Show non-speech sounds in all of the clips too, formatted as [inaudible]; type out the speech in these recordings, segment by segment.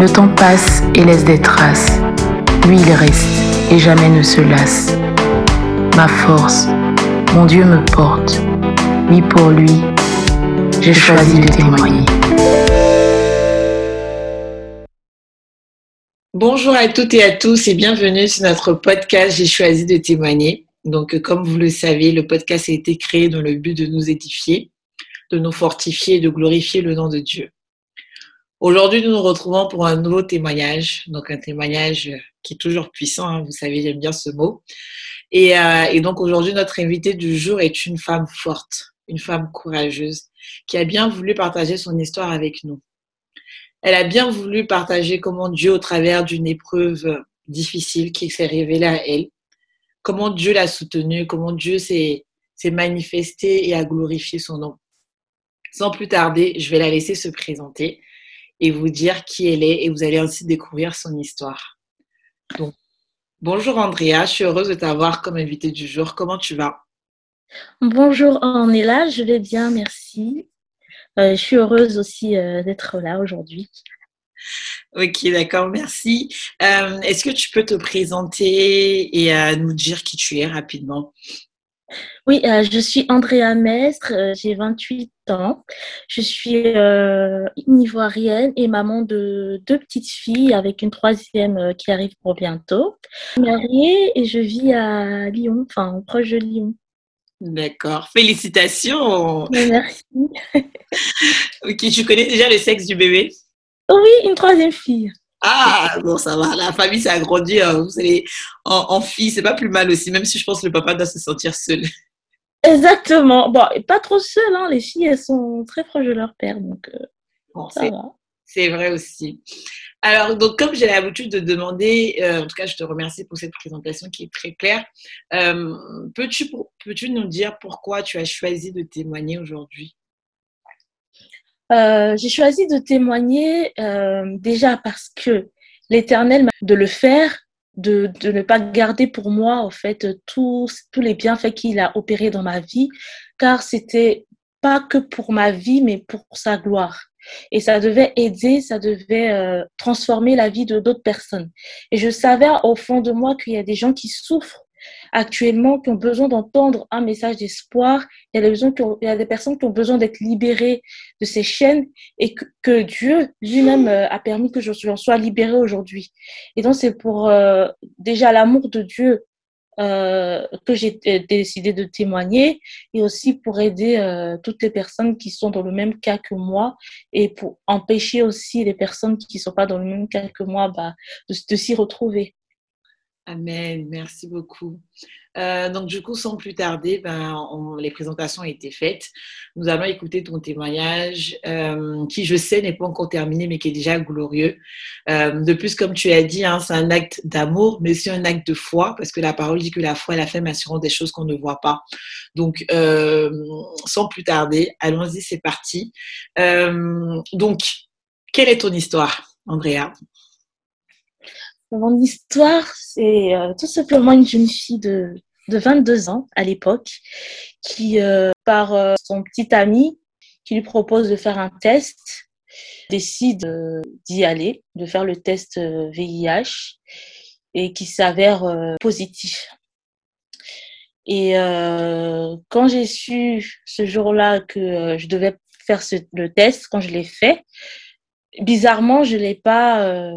Le temps passe et laisse des traces. Lui, il reste et jamais ne se lasse. Ma force, mon Dieu me porte. Oui, pour lui, j'ai choisi de témoigner. Bonjour à toutes et à tous et bienvenue sur notre podcast J'ai choisi de témoigner. Donc, comme vous le savez, le podcast a été créé dans le but de nous édifier, de nous fortifier et de glorifier le nom de Dieu. Aujourd'hui, nous nous retrouvons pour un nouveau témoignage, donc un témoignage qui est toujours puissant, hein, vous savez, j'aime bien ce mot. Euh, et donc aujourd'hui, notre invitée du jour est une femme forte, une femme courageuse, qui a bien voulu partager son histoire avec nous. Elle a bien voulu partager comment Dieu, au travers d'une épreuve difficile qui s'est révélée à elle, comment Dieu l'a soutenue, comment Dieu s'est manifesté et a glorifié son nom. Sans plus tarder, je vais la laisser se présenter et vous dire qui elle est et vous allez ainsi découvrir son histoire. Donc, bonjour Andrea, je suis heureuse de t'avoir comme invitée du jour. Comment tu vas? Bonjour Anéla, je vais bien, merci. Euh, je suis heureuse aussi euh, d'être là aujourd'hui. Ok, d'accord, merci. Euh, est-ce que tu peux te présenter et nous dire qui tu es rapidement? Oui, je suis Andrea Mestre, j'ai 28 ans. Je suis ivoirienne et maman de deux petites filles avec une troisième qui arrive pour bientôt. Je suis mariée et je vis à Lyon, enfin proche de Lyon. D'accord. Félicitations. Merci. [laughs] ok, tu connais déjà le sexe du bébé? Oui, une troisième fille. Ah, bon, ça va. La famille s'est agrandie. Hein. Vous savez, en, en fille, c'est pas plus mal aussi, même si je pense que le papa doit se sentir seul. Exactement. Bon, pas trop seul. Hein. Les filles, elles sont très proches de leur père, donc euh, bon, ça va. C'est vrai aussi. Alors, donc, comme j'ai l'habitude de demander, euh, en tout cas, je te remercie pour cette présentation qui est très claire. Euh, peux-tu, peux-tu nous dire pourquoi tu as choisi de témoigner aujourd'hui? Euh, J'ai choisi de témoigner déjà parce que l'Éternel m'a de le faire, de, de, ne pas garder pour moi, en fait, tous, tous les bienfaits qu'il a opérés dans ma vie, car c'était pas que pour ma vie, mais pour sa gloire. Et ça devait aider, ça devait euh, transformer la vie de d'autres personnes. Et je savais au fond de moi qu'il y a des gens qui souffrent actuellement, qui ont besoin d'entendre un message d'espoir. Il, y a des personnes qui ont besoin d'être libérées de ces chaînes et que, Dieu lui-même euh, a permis que je sois libérée aujourd'hui. Et donc, c'est pour euh, déjà l'amour de Dieu euh, que j'ai décidé de témoigner et aussi pour aider toutes les personnes qui sont dans le même cas que moi et pour empêcher aussi les personnes qui ne sont pas dans le même cas que moi bah, de s'y retrouver. Amen, merci beaucoup. Euh, donc du coup, sans plus tarder, ben, les présentations ont été faites. Nous allons écouter ton témoignage, euh, qui je sais n'est pas encore terminé, mais qui est déjà glorieux. Euh, de plus, comme tu as dit, hein, c'est un acte d'amour, mais aussi un acte de foi, parce que la parole dit que la foi est la femme assurant des choses qu'on ne voit pas. Donc, sans plus tarder, allons-y, c'est parti. donc, quelle est ton histoire, Andrea? Mon histoire, c'est euh, tout simplement une jeune fille de, de 22 ans à l'époque qui, euh, par euh, son petit ami, qui lui propose de faire un test, décide d'y aller, de faire le test VIH et qui s'avère positif. Et quand j'ai su ce jour-là que je devais faire ce, le test, quand je l'ai fait, bizarrement, je l'ai pas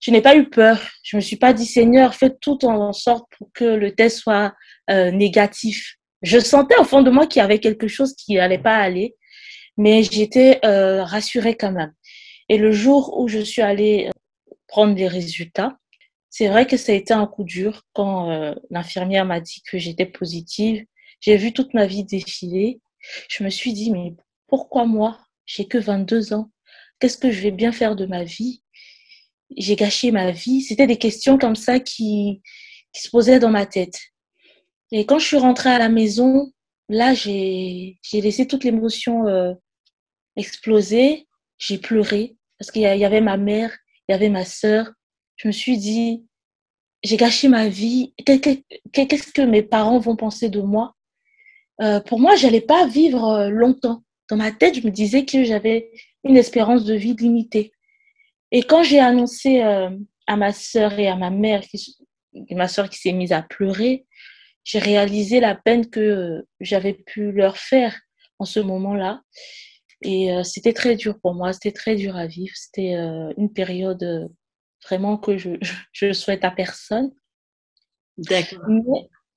je n'ai pas eu peur. Je me suis pas dit, Seigneur, fais tout en sorte pour que le test soit euh, négatif. Je sentais au fond de moi qu'il y avait quelque chose qui n'allait pas aller, mais j'étais euh, rassurée quand même. Et le jour où je suis allée euh, prendre les résultats, c'est vrai que ça a été un coup dur quand euh, l'infirmière m'a dit que j'étais positive. J'ai vu toute ma vie défiler. Je me suis dit, mais pourquoi moi? J'ai que 22 ans. Qu'est-ce que je vais bien faire de ma vie? J'ai gâché ma vie. C'était des questions comme ça qui, se posaient dans ma tête. Et quand je suis rentrée à la maison, là, j'ai laissé toute l'émotion euh, exploser. J'ai pleuré parce qu'il y, y, avait ma mère, il y avait ma sœur. Je me suis dit, j'ai gâché ma vie. Qu'est-ce que mes parents vont penser de moi? Euh, Pour moi, j'allais pas vivre euh, longtemps. Dans ma tête, je me disais que j'avais une espérance de vie limitée. Et quand j'ai annoncé euh, à ma sœur et à ma mère, qui, ma sœur qui s'est mise à pleurer, j'ai réalisé la peine que euh, j'avais pu leur faire en ce moment-là. Et euh, c'était très dur pour moi, c'était très dur à vivre. C'était une période vraiment que je, je souhaite à personne. D'accord.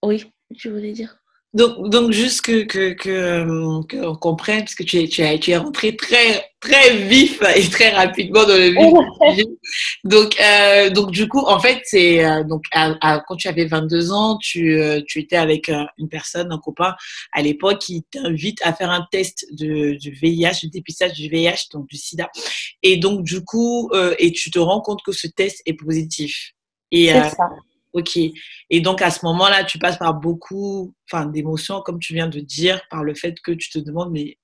Oui, tu voulais dire? Donc, donc juste que, que, que, qu'on comprenne, parce que tu es, tu, es, tu es rentré très, très vif et très rapidement dans le vif. [laughs] donc, euh, donc, du coup, en fait, c'est euh, donc à, quand tu avais 22 ans, tu, euh, tu étais avec euh, une personne, un copain à l'époque qui t'invite à faire un test de, du VIH, du dépistage du VIH, donc du SIDA. Et donc, du coup, euh, et tu te rends compte que ce test est positif. Et, ça. Ok. Et donc à ce moment-là, tu passes par beaucoup d'émotions, comme tu viens de dire, par le fait que tu te demandes mais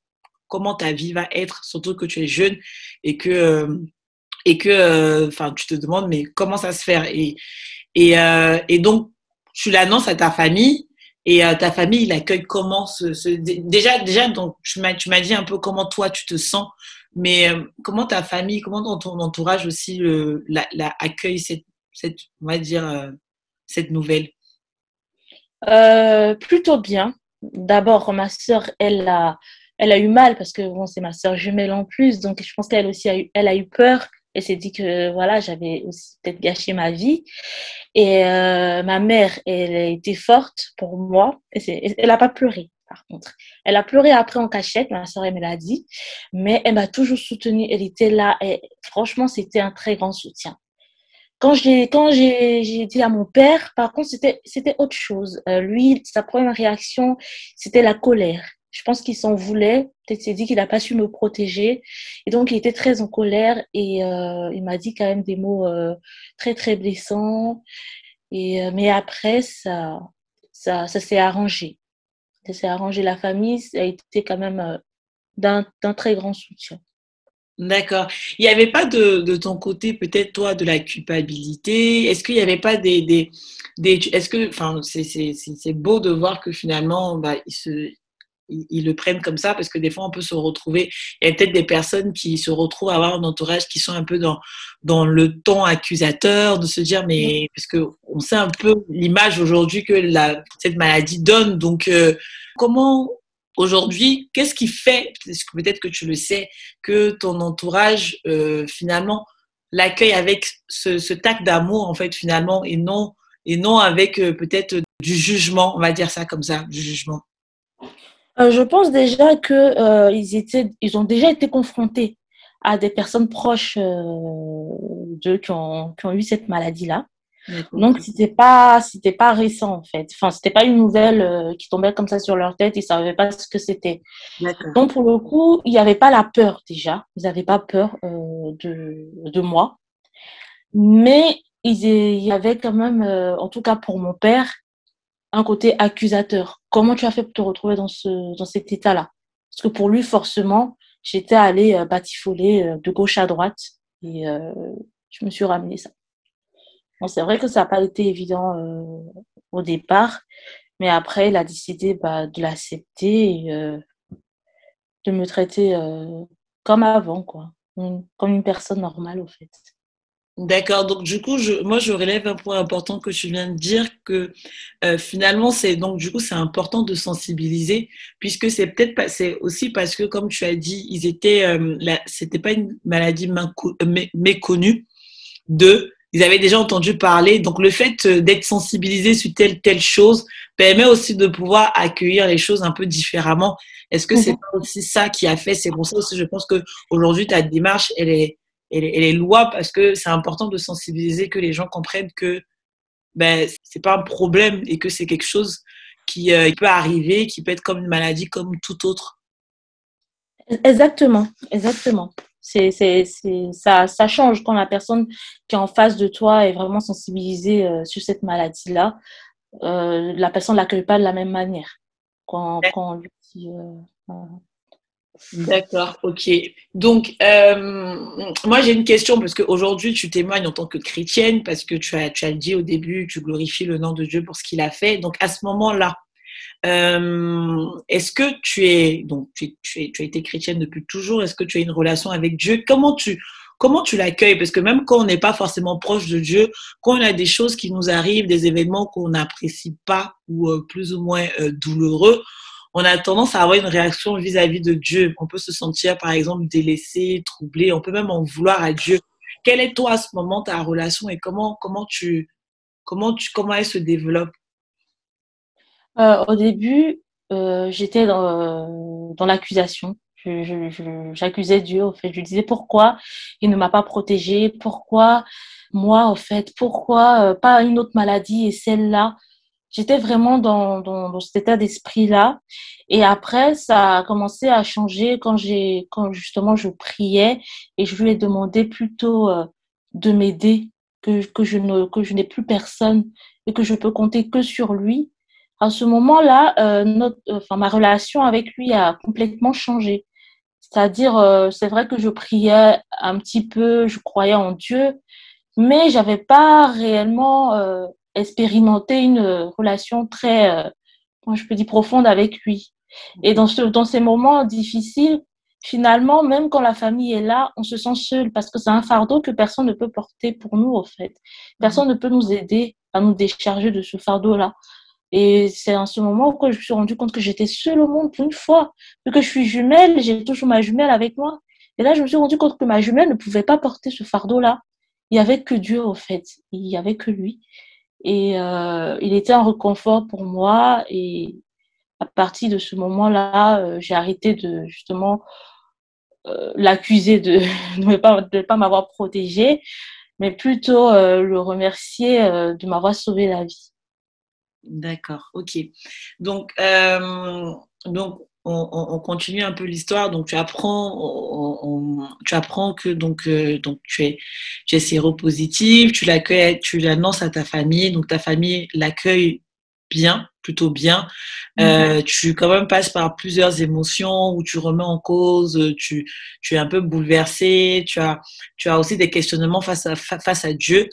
comment ta vie va être, surtout que tu es jeune et que, euh, et que euh, tu te demandes mais comment ça se fait? Et, et, euh, et donc tu l'annonces à ta famille et ta famille il accueille comment ce, déjà déjà donc tu m'as dit un peu comment toi tu te sens mais comment ta famille comment ton entourage aussi la accueille cette cette on va dire cette nouvelle? Euh, Plutôt bien. D'abord, ma sœur, elle a, elle a eu mal parce que bon, c'est ma sœur jumelle en plus, donc je pense qu'elle aussi a eu, elle a eu peur. Elle s'est dit que voilà, j'avais peut-être gâché ma vie. Et euh, ma mère, elle a été forte pour moi. Et elle n'a pas pleuré, par contre. Elle a pleuré après en cachette, ma soeur, elle me l'a dit. Mais elle m'a toujours soutenue. Elle était là. Et franchement, c'était un très grand soutien. Quand j'ai quand j'ai dit à mon père, par contre, c'était c'était autre chose. Euh, lui, sa première réaction, c'était la colère. Je pense qu'il s'en voulait. Peut-être s'est dit qu'il n'a pas su me protéger. Et donc, il était très en colère et euh, il m'a dit quand même des mots euh, très, très blessants. Et, euh, mais après, ça, ça, ça s'est arrangé. Ça s'est arrangé. La famille a été quand même euh, d'un très grand soutien. D'accord. Il n'y avait pas de, de ton côté, peut-être toi, de la culpabilité? Est-ce qu'il n'y avait pas des. des, des est-ce que. Enfin, c'est beau de voir que finalement, bah, ils, se, ils, le prennent comme ça, parce que des fois, on peut se retrouver. Il y a peut-être des personnes qui se retrouvent à avoir un entourage qui sont un peu dans, dans le ton accusateur, de se dire, mais. Parce qu'on sait un peu l'image aujourd'hui que la, cette maladie donne. Donc, euh, comment Aujourd'hui, qu'est-ce qui fait, peut-être que tu le sais, que ton entourage, euh, finalement, l'accueille avec ce, ce tact d'amour, en fait, finalement, et non, et non avec euh, peut-être du jugement, on va dire ça comme ça, du jugement? Euh, Je pense déjà qu'ils ont déjà été confrontés à des personnes proches d'eux qui ont eu cette maladie-là. Donc c'était pas c'était pas récent en fait. Enfin c'était pas une nouvelle euh, qui tombait comme ça sur leur tête. Ils savaient pas ce que c'était. Donc pour le coup il n'y avait pas la peur déjà. Ils n'avaient pas peur euh, de de moi. Mais il y avait quand même, euh, en tout cas pour mon père, un côté accusateur. Comment tu as fait pour te retrouver dans ce dans cet état-là? Parce que pour lui forcément j'étais allée euh, batifoler euh, de gauche à droite et euh, je me suis ramené ça. Bon, c'est vrai que ça n'a pas été évident euh, au départ, mais après, il a décidé bah, de l'accepter et euh, de me traiter euh, comme avant, quoi. Comme une personne normale, au fait. D'accord. Donc, du coup, je, moi, je relève un point important que tu viens de dire que finalement, c'est donc, du coup, c'est important de sensibiliser puisque c'est peut-être c'est aussi parce que, comme tu as dit, ils étaient, c'était pas une maladie méconnue de ils avaient déjà entendu parler. Donc, le fait euh, d'être sensibilisé sur telle, telle chose permet aussi de pouvoir accueillir les choses un peu différemment. Est-ce que c'est pas aussi ça qui a fait C'est pour ça aussi, je pense que aujourd'hui ta démarche, elle est, elle est, elle est loi parce que c'est important de sensibiliser, que les gens comprennent que ben, c'est pas un problème et que c'est quelque chose qui euh, peut arriver, qui peut être comme une maladie comme tout autre. Exactement, exactement. C'est, c'est, c'est, ça, ça change quand la personne qui est en face de toi est vraiment sensibilisée euh, sur cette maladie-là. Euh, la personne ne l'accueille pas de la même manière. Quand, quand lui euh, D'accord, ok. Donc, euh, moi j'ai une question parce qu'aujourd'hui tu témoignes en tant que chrétienne parce que tu as, tu as dit au début, tu glorifies le nom de Dieu pour ce qu'il a fait. Donc à ce moment-là, euh, est-ce que tu es, donc tu, tu, tu, as été chrétienne depuis toujours, est-ce que tu as une relation avec Dieu? Comment tu, comment tu l'accueilles? Parce que même quand on n'est pas forcément proche de Dieu, quand on a des choses qui nous arrivent, des événements qu'on n'apprécie pas ou euh, plus ou moins euh, douloureux, on a tendance à avoir une réaction vis-à-vis de Dieu. On peut se sentir, par exemple, délaissé, troublé. On peut même en vouloir à Dieu. Quelle est toi à ce moment ta relation et comment comment tu comment tu comment elle se développe? Euh, Au début, euh, j'étais dans, dans l'accusation. J'accusais Dieu, au fait. Je disais pourquoi il ne m'a pas protégée, pourquoi moi, au fait, pourquoi euh, pas une autre maladie et celle-là? J'étais vraiment dans, dans, dans, cet état d'esprit-là. Et après, ça a commencé à changer quand j'ai, quand justement je priais et je lui ai demandé plutôt euh, de m'aider, que, que je ne, que je n'ai plus personne et que je peux compter que sur lui. À ce moment-là, euh, notre, enfin, ma relation avec lui a complètement changé. C'est-à-dire, euh, c'est vrai que je priais un petit peu, je croyais en Dieu, mais j'avais pas réellement euh, expérimenter une euh, relation très, euh, je peux dire, profonde avec lui. Et dans, ce, dans ces moments difficiles, finalement, même quand la famille est là, on se sent seul parce que c'est un fardeau que personne ne peut porter pour nous, au fait. Personne ne peut nous aider à nous décharger de ce fardeau-là. Et c'est en ce moment que je me suis rendu compte que j'étais seule au monde pour une fois. Vu que je suis jumelle, j'ai toujours ma jumelle avec moi. Et là, je me suis rendu compte que ma jumelle ne pouvait pas porter ce fardeau-là. Il n'y avait que Dieu, au fait. Il n'y avait que lui. Et euh, il était un reconfort pour moi. Et à partir de ce moment-là, euh, j'ai arrêté de justement euh, l'accuser de [laughs] ne pas, pas m'avoir protégée, mais plutôt euh, le remercier euh, de m'avoir sauvé la vie. D'accord, ok. Donc, donc on, continue un peu l'histoire. Donc, tu apprends, on, tu apprends que donc, euh, donc tu es, tu es séropositive, tu l'accueilles, tu l'annonces à ta famille. Donc, ta famille l'accueille bien, plutôt bien. Euh, tu quand même passes par plusieurs émotions où tu remets en cause, tu, tu es un peu bouleversé, tu as, tu as aussi des questionnements face à, face à Dieu.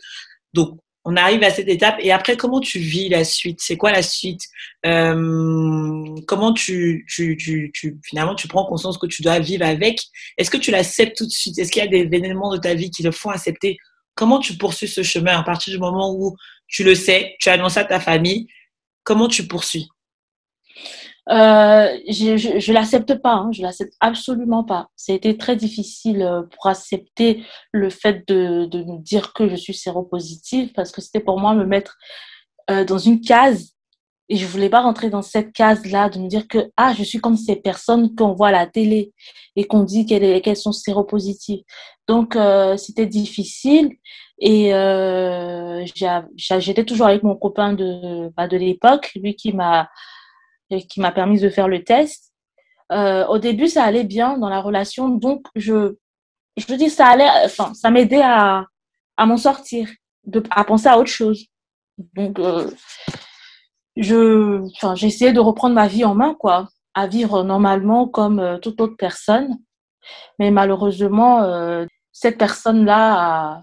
Donc, on arrive à cette étape. Et après comment tu vis la suite? C'est quoi la suite? Euh, comment tu, tu, tu, tu, finalement tu prends conscience que tu dois vivre avec? Est-ce que tu l'acceptes tout de suite? Est-ce qu'il y a des événements de ta vie qui le font accepter? Comment tu poursuis ce chemin? À partir du moment où tu le sais tu annonces à ta famille comment tu poursuis? Euh, je, je, je l'accepte pas, hein, je l'accepte absolument pas. C'était très difficile euh, pour accepter le fait de, de me dire que je suis séropositive parce que c'était pour moi me mettre euh, dans une case et je voulais pas rentrer dans cette case-là de me dire que ah je suis comme ces personnes qu'on voit à la télé et qu'on dit qu'elles qu'elles sont séropositives. Donc euh, c'était difficile et euh, j'étais toujours avec mon copain de bah, de l'époque, lui qui m'a qui m'a permis de faire le test. Euh, au début, ça allait bien dans la relation, donc je, je dis ça allait, enfin, ça m'aidait à, à m'en sortir, à penser à autre chose. Donc, euh, je, enfin, essayé de reprendre ma vie en main, quoi, à vivre normalement comme euh, toute autre personne. Mais malheureusement, euh, cette personne-là a,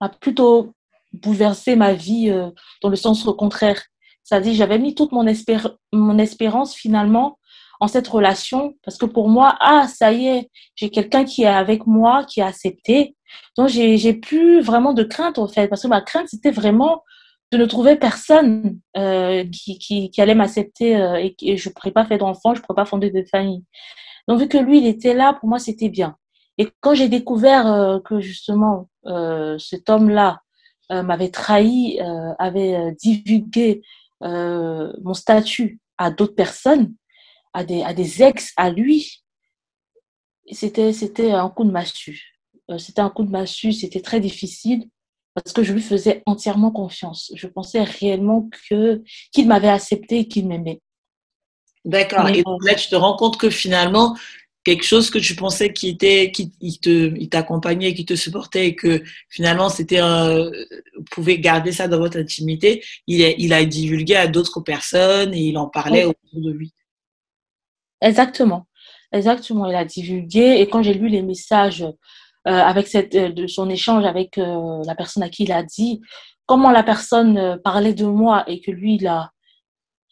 a plutôt bouleversé ma vie euh, dans le sens contraire. C'est-à-dire, j'avais mis toute mon, espér mon espérance finalement en cette relation parce que pour moi, ah, ça y est, j'ai quelqu'un qui est avec moi, qui a accepté. Donc, j'ai plus vraiment de crainte en fait parce que ma crainte, c'était vraiment de ne trouver personne euh, qui, qui, qui, allait m'accepter euh, et, et, je ne pourrais pas faire d'enfants, je ne pourrais pas fonder de famille. Donc, vu que lui, il était là, pour moi, c'était bien. Et quand j'ai découvert euh, que justement, euh, cet homme-là euh, m'avait trahi, euh, avait divulgué euh, mon statut à d'autres personnes, à des, à des ex, à lui, c'était, c'était un coup de massue. Euh, c'était un coup de massue, c'était très difficile parce que je lui faisais entièrement confiance. Je pensais réellement que, qu'il m'avait accepté et qu'il m'aimait. D'accord. Et là, tu te rends compte que finalement, quelque chose que tu pensais qui était, qui il te, il t'accompagnait, qui te supportait et que finalement c'était, un, vous pouvez garder ça dans votre intimité, il a, il a divulgué à d'autres personnes et il en parlait Oui. autour de lui. Exactement. Exactement. Il a divulgué. Et quand j'ai lu les messages euh, avec cette, euh, de son échange avec euh, la personne à qui il a dit, comment la personne euh, parlait de moi et que lui, il a,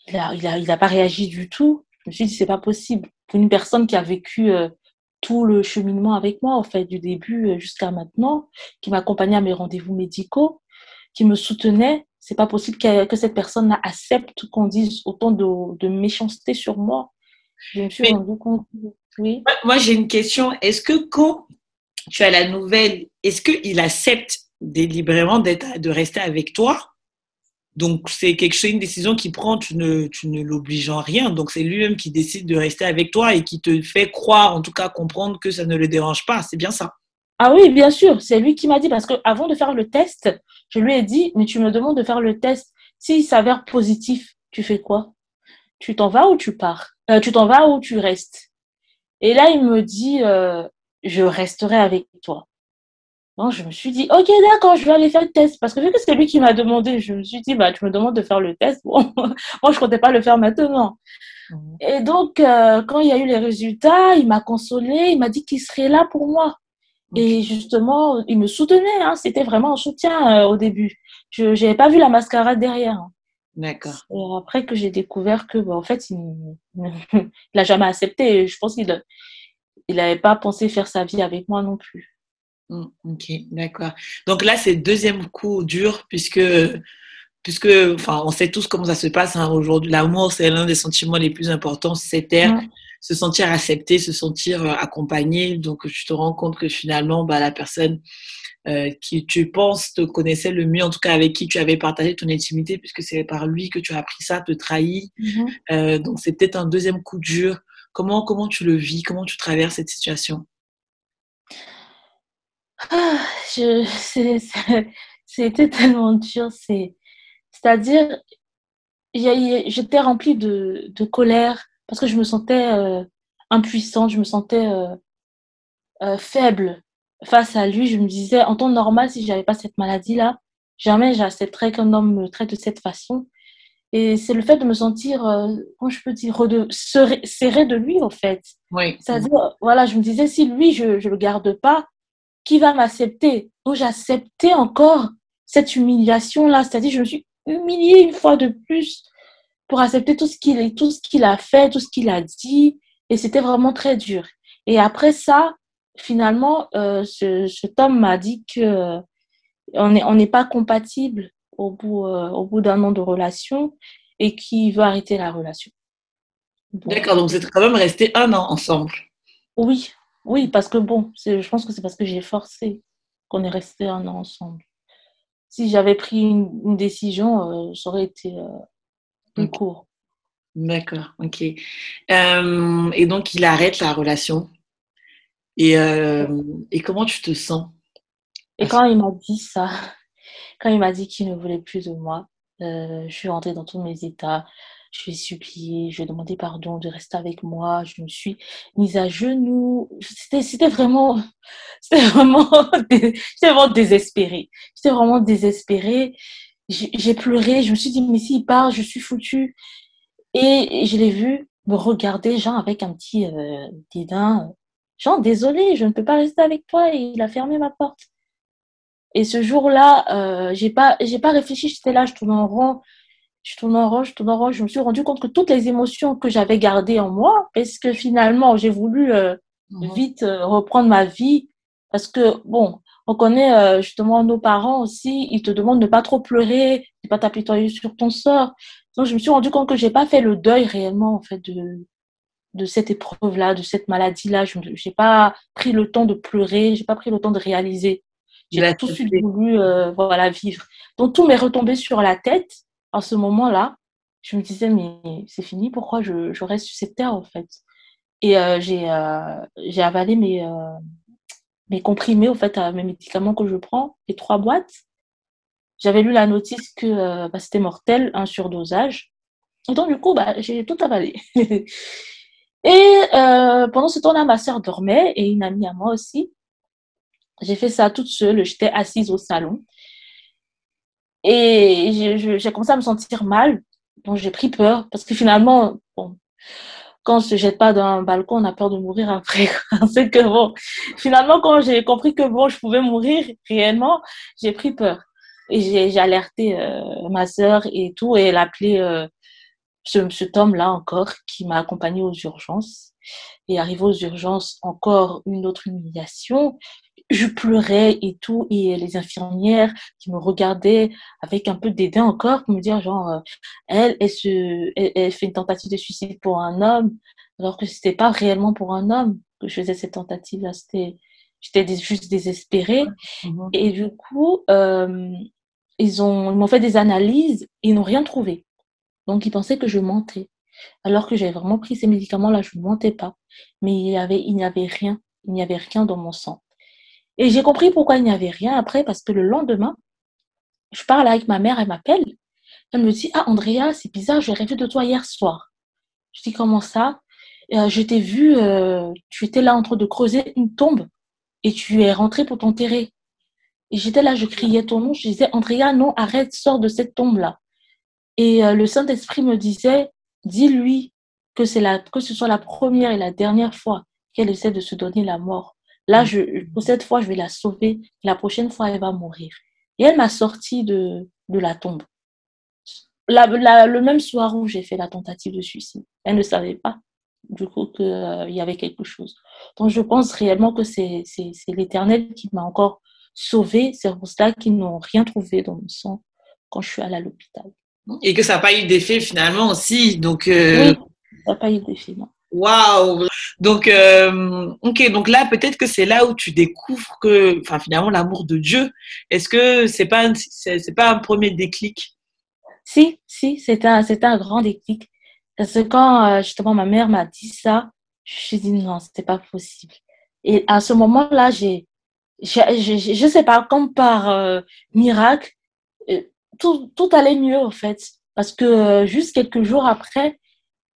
il a, il a, il a pas réagi du tout, je me suis dit, c'est pas possible. Une personne qui a vécu euh, tout le cheminement avec moi, en fait, du début euh, jusqu'à maintenant, qui m'accompagnait à mes rendez-vous médicaux, qui me soutenait, c'est pas possible que, que cette personne accepte qu'on dise autant de, de méchanceté sur moi. Je me suis Mais- rendu compte. Oui. Moi, moi, j'ai une question. Est-ce que quand tu as la nouvelle, est-ce qu'il accepte délibérément d'être, de rester avec toi? Donc, c'est quelque chose, une décision qu'il prend, tu ne, tu l'obliges en rien. Donc, c'est lui-même qui décide de rester avec toi et qui te fait croire, en tout cas comprendre que ça ne le dérange pas. C'est bien ça. Ah oui, bien sûr, c'est lui qui m'a dit, parce que avant de faire le test, je lui ai dit, mais tu me demandes de faire le test. S'il s'avère positif, tu fais quoi? Tu t'en vas ou tu pars? Euh, Tu t'en vas ou tu restes? Et là, il me dit, euh, je resterai avec toi. Donc, je me suis dit, ok, d'accord, je vais aller faire le test. Parce que vu que c'est lui qui m'a demandé, je me suis dit, bah, tu me demandes de faire le test. [laughs] Bon, moi, je comptais pas le faire maintenant. Et donc, euh, quand il y a eu les résultats, il m'a consolé, il m'a dit qu'il serait là pour moi. Et justement, il me soutenait, hein, c'était vraiment un soutien euh, au début. Je n'avais pas vu la mascarade derrière. hein. D'accord. Après que j'ai découvert que, bah, en fait, il [laughs] n'a jamais accepté. Je pense qu'il il n'avait pas pensé faire sa vie avec moi non plus. Mm, Ok, d'accord. Donc là, c'est deuxième coup dur puisque, puisque, enfin, on sait tous comment ça se passe hein, aujourd'hui. L'amour, c'est l'un des sentiments les plus importants, c'est terre. Ouais. se sentir accepté, se sentir euh, accompagné. Donc, tu te rends compte que finalement, bah, la personne euh, qui tu penses te connaissait le mieux, en tout cas avec qui tu avais partagé ton intimité, puisque c'est par lui que tu as appris ça, te trahit. Euh, donc, c'est peut-être un deuxième coup dur. Comment, comment tu le vis? Comment tu traverses cette situation? Ah, c'était tellement dur. C'est, c'est-à-dire, j'étais remplie de, de colère parce que je me sentais euh, impuissante, je me sentais euh, euh, faible face à lui. Je me disais, en temps normal, si j'avais pas cette maladie-là, jamais j'accepterais qu'un homme me traite de cette façon. Et c'est le fait de me sentir, comment je peux dire, de, serrée, serrée de lui, en fait. Oui. C'est-à-dire, voilà, je me disais, si lui, je ne le garde pas, qui va m'accepter Donc, j'acceptais encore cette humiliation-là. C'est-à-dire, je me suis humiliée une fois de plus pour accepter tout ce qu'il tout ce qu'il a fait, tout ce qu'il a dit. Et c'était vraiment très dur. Et après ça, finalement, euh, ce, cet homme m'a dit que euh, on n'est on n'est pas compatible au bout, euh, au bout d'un an de relation et qu'il veut arrêter la relation. D'accord, donc vous êtes quand même restés un an ensemble. Oui, oui, parce que bon, je pense que c'est parce que j'ai forcé qu'on est resté un an ensemble. Si j'avais pris une, une décision, euh, ça aurait été euh, plus court. D'accord, ok. Euh, et donc, il arrête la relation. Et, euh, et comment tu te sens? Et quand il m'a dit ça, [laughs] quand il m'a dit qu'il ne voulait plus de moi, je suis rentrée dans tous mes états. Je ai supplié, je lui ai demandé pardon de rester avec moi. Je me suis mise à genoux. C'était, vraiment, c'était vraiment, [laughs] [laughs] vraiment désespérée. J'étais vraiment désespérée. J'ai j'ai pleuré. Je me suis dit, mais s'il part, je suis foutue. Et je l'ai vu me regarder, genre, avec un petit euh, dédain. Genre, désolé, je ne peux pas rester avec toi. Et il a fermé ma porte. Et ce jour-là, euh, j'ai pas, j'ai pas réfléchi, j'étais là, je tournais en rond, je tournais en rond, je tournais en rond. Je me suis rendu compte que toutes les émotions que j'avais gardées en moi, parce que finalement, j'ai voulu euh, vite euh, reprendre ma vie, parce que bon, on connaît euh, justement nos parents aussi, ils te demandent de ne pas trop pleurer, de pas t'apitoyer sur ton sort. Donc, je me suis rendu compte que j'ai pas fait le deuil réellement en fait de de cette épreuve-là, de cette maladie-là. Je n'ai pas pris le temps de pleurer, j'ai pas pris le temps de réaliser. J'ai tout de suite voulu euh, voilà, vivre. Donc tout m'est retombé sur la tête en ce moment-là. Je me disais, mais c'est fini, pourquoi je, reste sur cette terre en fait? Et euh, j'ai euh, j'ai avalé mes, euh, mes comprimés, en fait, mes médicaments que je prends, les trois boîtes. J'avais lu la notice que bah, c'était mortel, un surdosage. Donc du coup, bah, j'ai tout avalé. [laughs] Et pendant ce temps-là, ma sœur dormait et une amie à moi aussi. J'ai fait ça toute seule. J'étais assise au salon. Et j'ai commencé à me sentir mal. Donc j'ai pris peur parce que finalement, bon, quand on se jette pas d'un balcon, on a peur de mourir après. [laughs] C'est que bon, finalement, quand j'ai compris que bon, je pouvais mourir réellement, j'ai pris peur. Et j'ai alerté euh, ma sœur et tout, et elle a appelé euh, ce, cet homme-là encore qui m'a accompagné aux urgences. Et arrivé aux urgences, encore une autre humiliation. Je pleurais et tout, et les infirmières qui me regardaient avec un peu dédain encore pour me dire genre, euh, elle, elle, se, elle, fait une tentative de suicide pour un homme, alors que c'était pas réellement pour un homme que je faisais cette tentative-là, c'était j'étais juste désespérée. Et du coup, euh, ils ont, ils m'ont fait des analyses, ils n'ont rien trouvé. Donc, ils pensaient que je mentais. Alors que j'avais vraiment pris ces médicaments-là, je ne mentais pas. Mais il n'y avait, il n'y avait rien. Il n'y avait rien dans mon sang. Et j'ai compris pourquoi il n'y avait rien après, parce que le lendemain, je parle avec ma mère, elle m'appelle. Elle me dit, ah, Andrea, c'est bizarre, j'ai rêvé de toi hier soir. Je dis, comment ça? Euh, je t'ai vu, euh, tu étais là en train de creuser une tombe et tu es rentré pour t'enterrer. Et j'étais là, je criais ton nom, je disais, Andrea, non, arrête, sors de cette tombe-là. Et euh, le Saint-Esprit me disait, dis-lui que, que ce soit la première et la dernière fois qu'elle essaie de se donner la mort. Là, je, pour cette fois, je vais la sauver. La prochaine fois, elle va mourir. Et elle m'a sorti de, de la tombe. La, le même soir où j'ai fait la tentative de suicide. Elle ne savait pas, du coup, qu'il euh, y avait quelque chose. Donc, je pense réellement que c'est l'Éternel qui m'a encore sauvée. C'est pour cela qu'ils n'ont rien trouvé dans mon sang quand je suis allée à l'hôpital. Et que ça n'a pas eu d'effet finalement aussi. Donc, euh... Oui, ça n'a pas eu d'effet, non. Waouh Donc, euh, ok, donc là, peut-être que c'est là où tu découvres que, enfin, finalement, l'amour de Dieu. Est-ce que c'est pas, c'est, pas un premier déclic? Si, si, c'est un, un grand déclic. Parce que quand euh, justement ma mère m'a dit ça, je me suis dit non, c'était pas possible. Et à ce moment-là, j'ai, je, sais pas, comme par euh, miracle, tout, tout allait mieux en fait. Parce que euh, juste quelques jours après,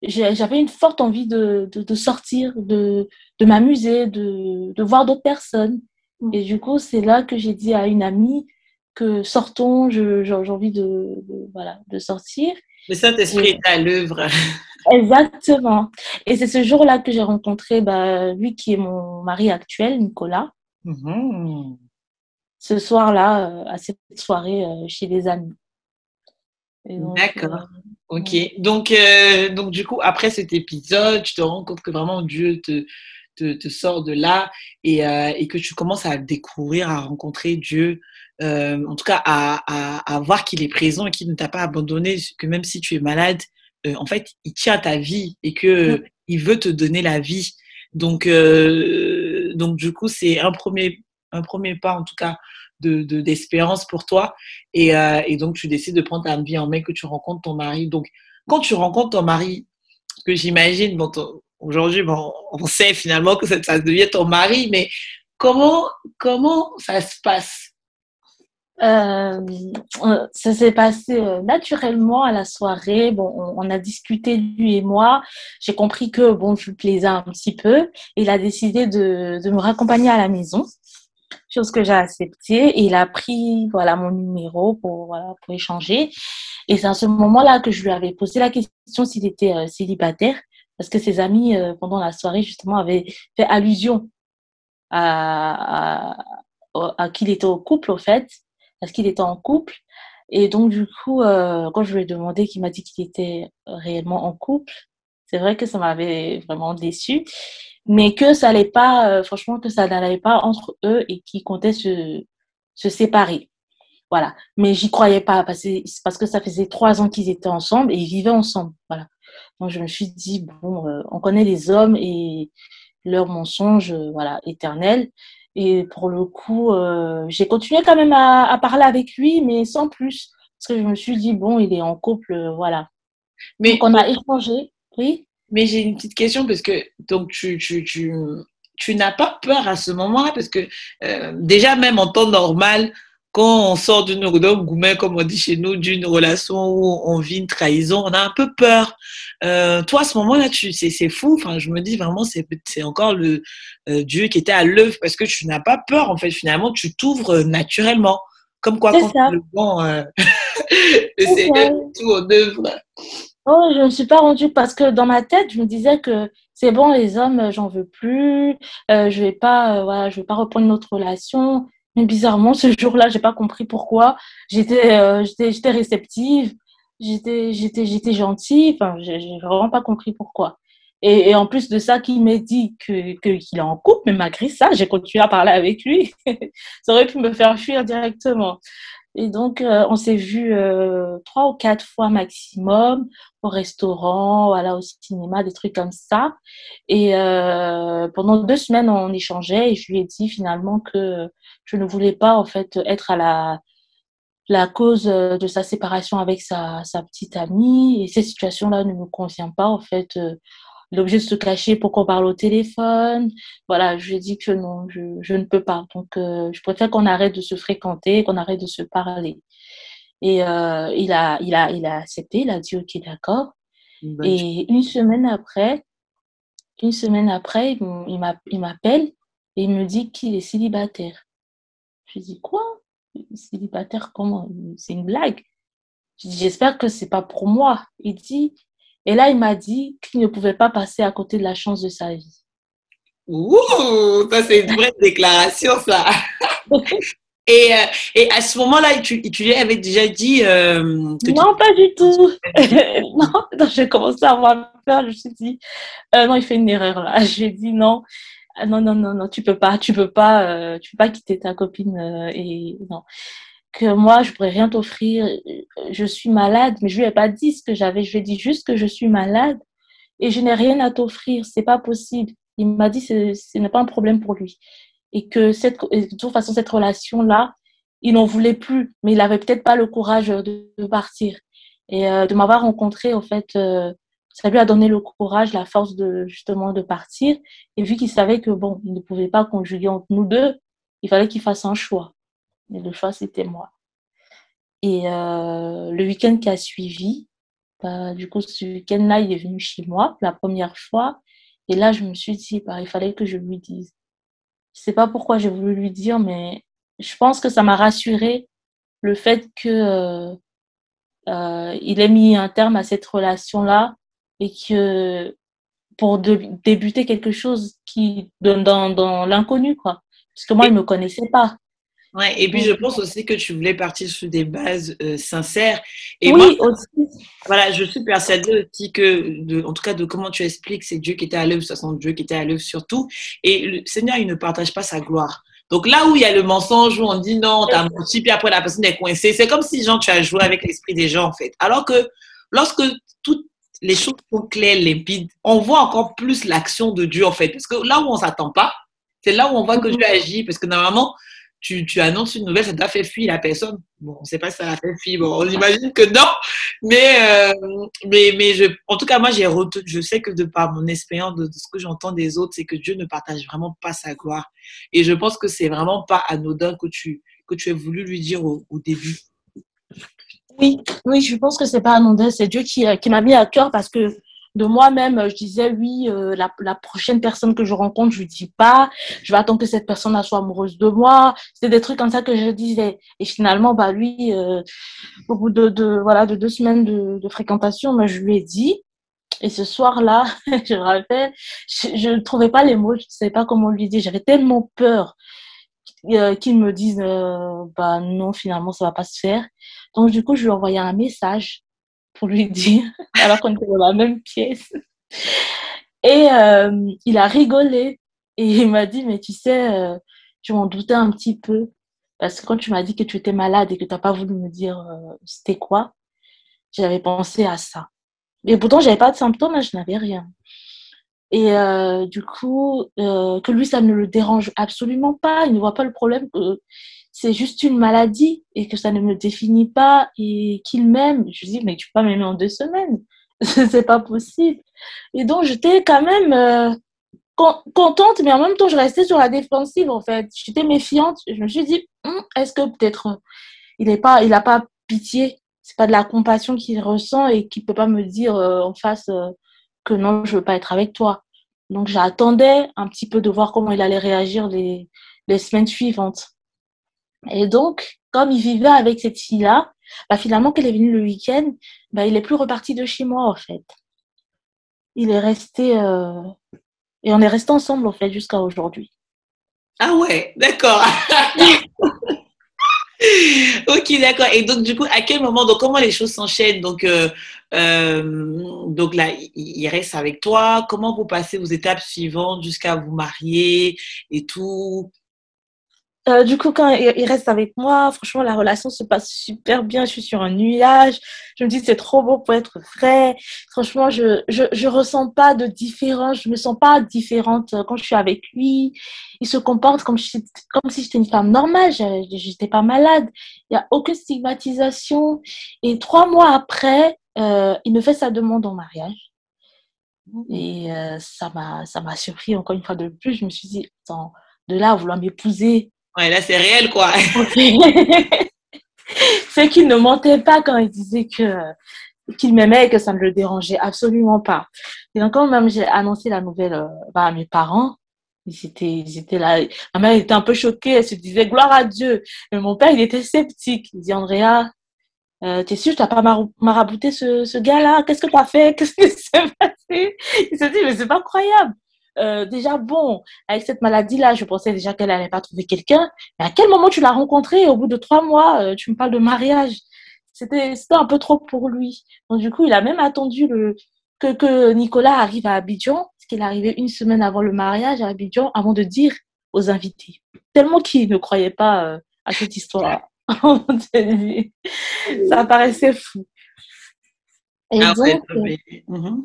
j'avais une forte envie de, de, de sortir, de, de m'amuser, de, de voir d'autres personnes. Mm. Et du coup, c'est là que j'ai dit à une amie que sortons, j'ai envie de, voilà, de sortir. Le Saint-Esprit est à l'œuvre. [laughs] Exactement. Et c'est ce jour-là que j'ai rencontré bah, lui qui est mon mari actuel, Nicolas. Mm-hmm ce soir-là, euh, à cette soirée euh, chez des amis. D'accord. Euh, ok. Donc, donc, du coup, après cet épisode, tu te rends compte que vraiment Dieu te, te, sort de là et, et, que tu commences à découvrir, à rencontrer Dieu, en tout cas à, à, voir qu'il est présent et qu'il ne t'a pas abandonné, que même si tu es malade, en fait, il tient ta vie et que il veut te donner la vie. Donc, donc du coup, c'est un premier un premier pas en tout cas de d'espérance pour toi et, euh, et, donc tu décides de prendre ta vie en main que tu rencontres ton mari donc quand tu rencontres ton mari que j'imagine bon aujourd'hui bon on sait finalement que ça, ça, devient ton mari mais comment comment ça se passe? Euh, ça s'est passé euh, naturellement à la soirée. Bon, on, a discuté lui et moi. J'ai compris que bon, je lui plaisais un petit peu. Il a décidé de, de me raccompagner à la maison chose que j'ai acceptée. Et il a pris voilà, mon numéro pour, pour échanger. Et c'est à ce moment-là que je lui avais posé la question s'il était euh, célibataire, parce que ses amis, euh, pendant la soirée, justement, avaient fait allusion à, à, à, qu'il était au couple, au fait, parce qu'il était en couple. Et donc, du coup, euh, quand je lui ai demandé, qu'il m'a dit qu'il était réellement en couple, c'est vrai que ça m'avait vraiment déçu mais que ça n'allait pas, euh, franchement, que ça n'allait pas entre eux et qu'ils comptaient se, se séparer. Voilà. Mais j'y croyais pas parce que, parce que ça faisait trois ans qu'ils étaient ensemble et ils vivaient ensemble. Voilà. Donc je me suis dit, bon, euh, on connaît les hommes et leurs mensonges, euh, voilà, éternels. Et pour le coup, j'ai continué quand même à, à, parler avec lui, mais sans plus. Parce que je me suis dit, bon, il est en couple, voilà. Mais Donc on a échangé, oui? Mais j'ai une petite question parce que donc tu, tu, tu, tu n'as pas peur à ce moment-là parce que euh, déjà même en temps normal, quand on sort d'une gourmet, comme on dit chez nous, d'une relation où on vit une trahison, on a un peu peur. Euh, toi, à ce moment-là, tu, c'est, c'est fou. Enfin, je me dis vraiment, c'est, encore le euh, Dieu qui était à l'œuvre parce que tu n'as pas peur. En fait, finalement, tu t'ouvres naturellement. Comme quoi, quand ça. le bon, euh, [laughs] c'est tout en œuvre. Oh, je ne me suis pas rendue parce que dans ma tête, je me disais que c'est bon, les hommes, j'en veux plus. Euh, je vais pas, voilà, je vais pas reprendre une autre relation. Mais bizarrement, ce jour-là, j'ai pas compris pourquoi. J'étais, euh, j'étais, j'étais réceptive, j'étais, j'étais, j'étais gentille. Enfin, j'ai vraiment pas compris pourquoi. Et, en plus de ça, qu'il m'ait dit que, que- qu'il est en couple, mais malgré ça, j'ai continué à parler avec lui. [laughs] ça aurait pu me faire fuir directement. Et donc, euh, on s'est vu euh, trois ou quatre fois maximum au restaurant, voilà, au cinéma, des trucs comme ça. Et euh, pendant deux semaines, on échangeait et je lui ai dit finalement que je ne voulais pas en fait être à la la cause de sa séparation avec sa, sa petite amie et cette situation-là ne me convient pas en fait euh, l'objet de se cacher pour qu'on parle au téléphone. Voilà je lui ai dit que non je, je ne peux pas. Donc euh, je préfère qu'on arrête de se fréquenter qu'on arrête de se parler. Et euh, il a il a il a accepté il a dit ok d'accord. Et une semaine après une semaine après il il il m'appelle et il me dit qu'il est célibataire. Je lui dis quoi? Célibataire, comment? C'est une blague. Je dis, J'espère que c'est pas pour moi. Il dit, et là, il m'a dit qu'il ne pouvait pas passer à côté de la chance de sa vie. Ouh, ça c'est une vraie déclaration, ça. [laughs] Et, euh, et à ce moment-là, tu, tu lui avais déjà dit euh, tu- Non, pas du tout. [laughs] non, j'ai commencé à avoir peur. Je me suis dit, euh, non, il fait une erreur là. [laughs] J'ai dit non. Ah, Non, non, non, non, tu peux pas, tu peux pas, euh, tu peux pas quitter ta copine et non. Que moi, je pourrais rien t'offrir. Je suis malade, mais je lui ai pas dit ce que j'avais. Je lui ai dit juste que je suis malade et je n'ai rien à t'offrir. C'est pas possible. Il m'a dit que ce n'est pas un problème pour lui et que cette, et de toute façon, cette relation-là, il n'en voulait plus, mais il avait peut-être pas le courage de, de partir. Et euh, de m'avoir rencontré, en fait, euh, ça lui a donné le courage, la force de justement de partir. Et vu qu'il savait que bon, il ne pouvait pas conjuguer entre nous deux, il fallait qu'il fasse un choix. Et le choix, c'était moi. Et euh, le week-end qui a suivi, bah, du coup, ce week-end-là, il est venu chez moi la première fois. Et là, je me suis dit, bah, il fallait que je lui dise. Je sais pas pourquoi j'ai voulu lui dire, mais je pense que ça m'a rassuré le fait que euh, euh, il ait mis un terme à cette relation-là et que pour de- débuter quelque chose qui dans, dans, dans l'inconnu quoi parce que moi il me connaissait pas Ouais, et puis Donc, je pense aussi que tu voulais partir sur des bases euh, sincères. Et moi, oui aussi voilà, je suis persuadée aussi que, de, en tout cas, de comment tu expliques, c'est Dieu qui était à l'œuvre, toute façon, Dieu qui était à l'œuvre surtout. Et le Seigneur, il ne partage pas sa gloire. Donc là où il y a le mensonge, où on dit non, t'as menti, puis après la personne est coincée, c'est comme si genre, tu as joué avec l'esprit des gens, en fait. Alors que lorsque toutes les choses sont claires, limpides, on voit encore plus l'action de Dieu, en fait. Parce que là où on s'attend pas, c'est là où on voit que Mhm. Dieu agit. Parce que normalement, tu, tu annonces une nouvelle, ça t'a fait fuir la personne. Bon, on ne sait pas si ça l'a fait fuir. Bon, on imagine que non. Mais, euh, mais, mais je, en tout cas, moi, j'ai je sais que de par mon expérience, de, de ce que j'entends des autres, c'est que Dieu ne partage vraiment pas sa gloire. Et je pense que c'est vraiment pas anodin que tu, que tu aies voulu lui dire au, au début. oui oui je pense que c'est pas anodin c'est Dieu qui euh, qui m'a mis à cœur parce que de moi-même je disais oui euh, la, la prochaine personne que je rencontre je lui dis pas je vais attendre que cette personne soit amoureuse de moi c'est des trucs comme ça que je disais et finalement bah lui euh, au bout de, de voilà de deux semaines de, de fréquentation bah, je lui ai dit et ce soir-là, [laughs] je rappelle, je je ne trouvais pas les mots, je ne savais pas comment lui dire. J'avais tellement peur euh, qu'il me dise, euh, bah non, finalement, ça va pas se faire. Donc, du coup, je lui ai envoyé un message pour lui dire, [laughs] alors qu'on était dans la même pièce. Et euh, il a rigolé et il m'a dit, mais tu sais, euh, je m'en doutais un petit peu. Parce que quand tu m'as dit que tu étais malade et que tu n'as pas voulu me dire euh, c'était quoi, j'avais pensé à ça. Et pourtant, j'avais pas de symptômes, hein, je n'avais rien. Et euh, du coup, euh, que lui, ça ne le dérange absolument pas. Il ne voit pas le problème c'est juste une maladie et que ça ne me définit pas et qu'il m'aime. Je lui dis, mais tu peux pas m'aimer en deux semaines. [laughs] c'est pas possible. Et donc, j'étais quand même, euh, contente, mais en même temps, je restais sur la défensive, en fait. J'étais méfiante. Je me suis dit, hum, est-ce que peut-être il n'a pas, il a pas pitié? C'est pas de la compassion qu'il ressent et qu'il peut pas me dire en face que non, je veux pas être avec toi. Donc, j'attendais un petit peu de voir comment il allait réagir les, les semaines suivantes. Et donc, comme il vivait avec cette fille-là, bah, finalement, qu'elle est venue le week-end, bah, il est plus reparti de chez moi, en fait. Il est resté. Euh... Et on est resté ensemble, en fait, jusqu'à aujourd'hui. Ah ouais, d'accord. [laughs] ok, d'accord. Et donc, du coup, à quel moment, donc, comment les choses s'enchaînent? Donc, euh, euh, donc là, il reste avec toi. Comment vous passez aux étapes suivantes jusqu'à vous marier et tout? Euh, du coup, quand il reste avec moi, franchement, la relation se passe super bien. Je suis sur un nuage. Je me dis, c'est trop beau pour être vrai. Franchement, je, je, je ressens pas de différence. Je me sens pas différente quand je suis avec lui. Il se comporte comme, je, comme si j'étais une femme normale. J'étais pas malade. Il y a aucune stigmatisation. Et trois mois après, euh, il me fait sa demande en mariage. Et euh, ça m'a ça m'a surpris encore une fois de plus. Je me suis dit, attends, de là à vouloir m'épouser Ouais, là, c'est réel, quoi. [laughs] c'est qu'il ne mentait pas quand il disait que qu'il m'aimait et que ça ne le dérangeait absolument pas. Et donc, quand même j'ai annoncé la nouvelle euh, bah, à mes parents, ils étaient, là. Ma mère était un peu choquée, elle se disait gloire à Dieu. Mais mon père, il était sceptique. Il dit Andrea, euh, t'es sûr t'as pas marabouté ce, ce gars-là? Qu'est-ce que t'as fait? Qu'est-ce qui s'est [laughs] passé? Il se dit mais c'est pas croyable. Euh, déjà, bon, avec cette maladie-là, je pensais déjà qu'elle n'allait pas trouver quelqu'un. Mais à quel moment tu l'as rencontré? Au bout de trois mois, euh, tu me parles de mariage. C'était un peu trop pour lui. Donc, du coup, il a même attendu le, que, que Nicolas arrive à Abidjan, parce qu'il est arrivé une semaine avant le mariage à Abidjan, avant de dire aux invités. Tellement qu'il ne croyait pas euh, à cette histoire. [laughs] Ça paraissait fou. Et ah donc, mhm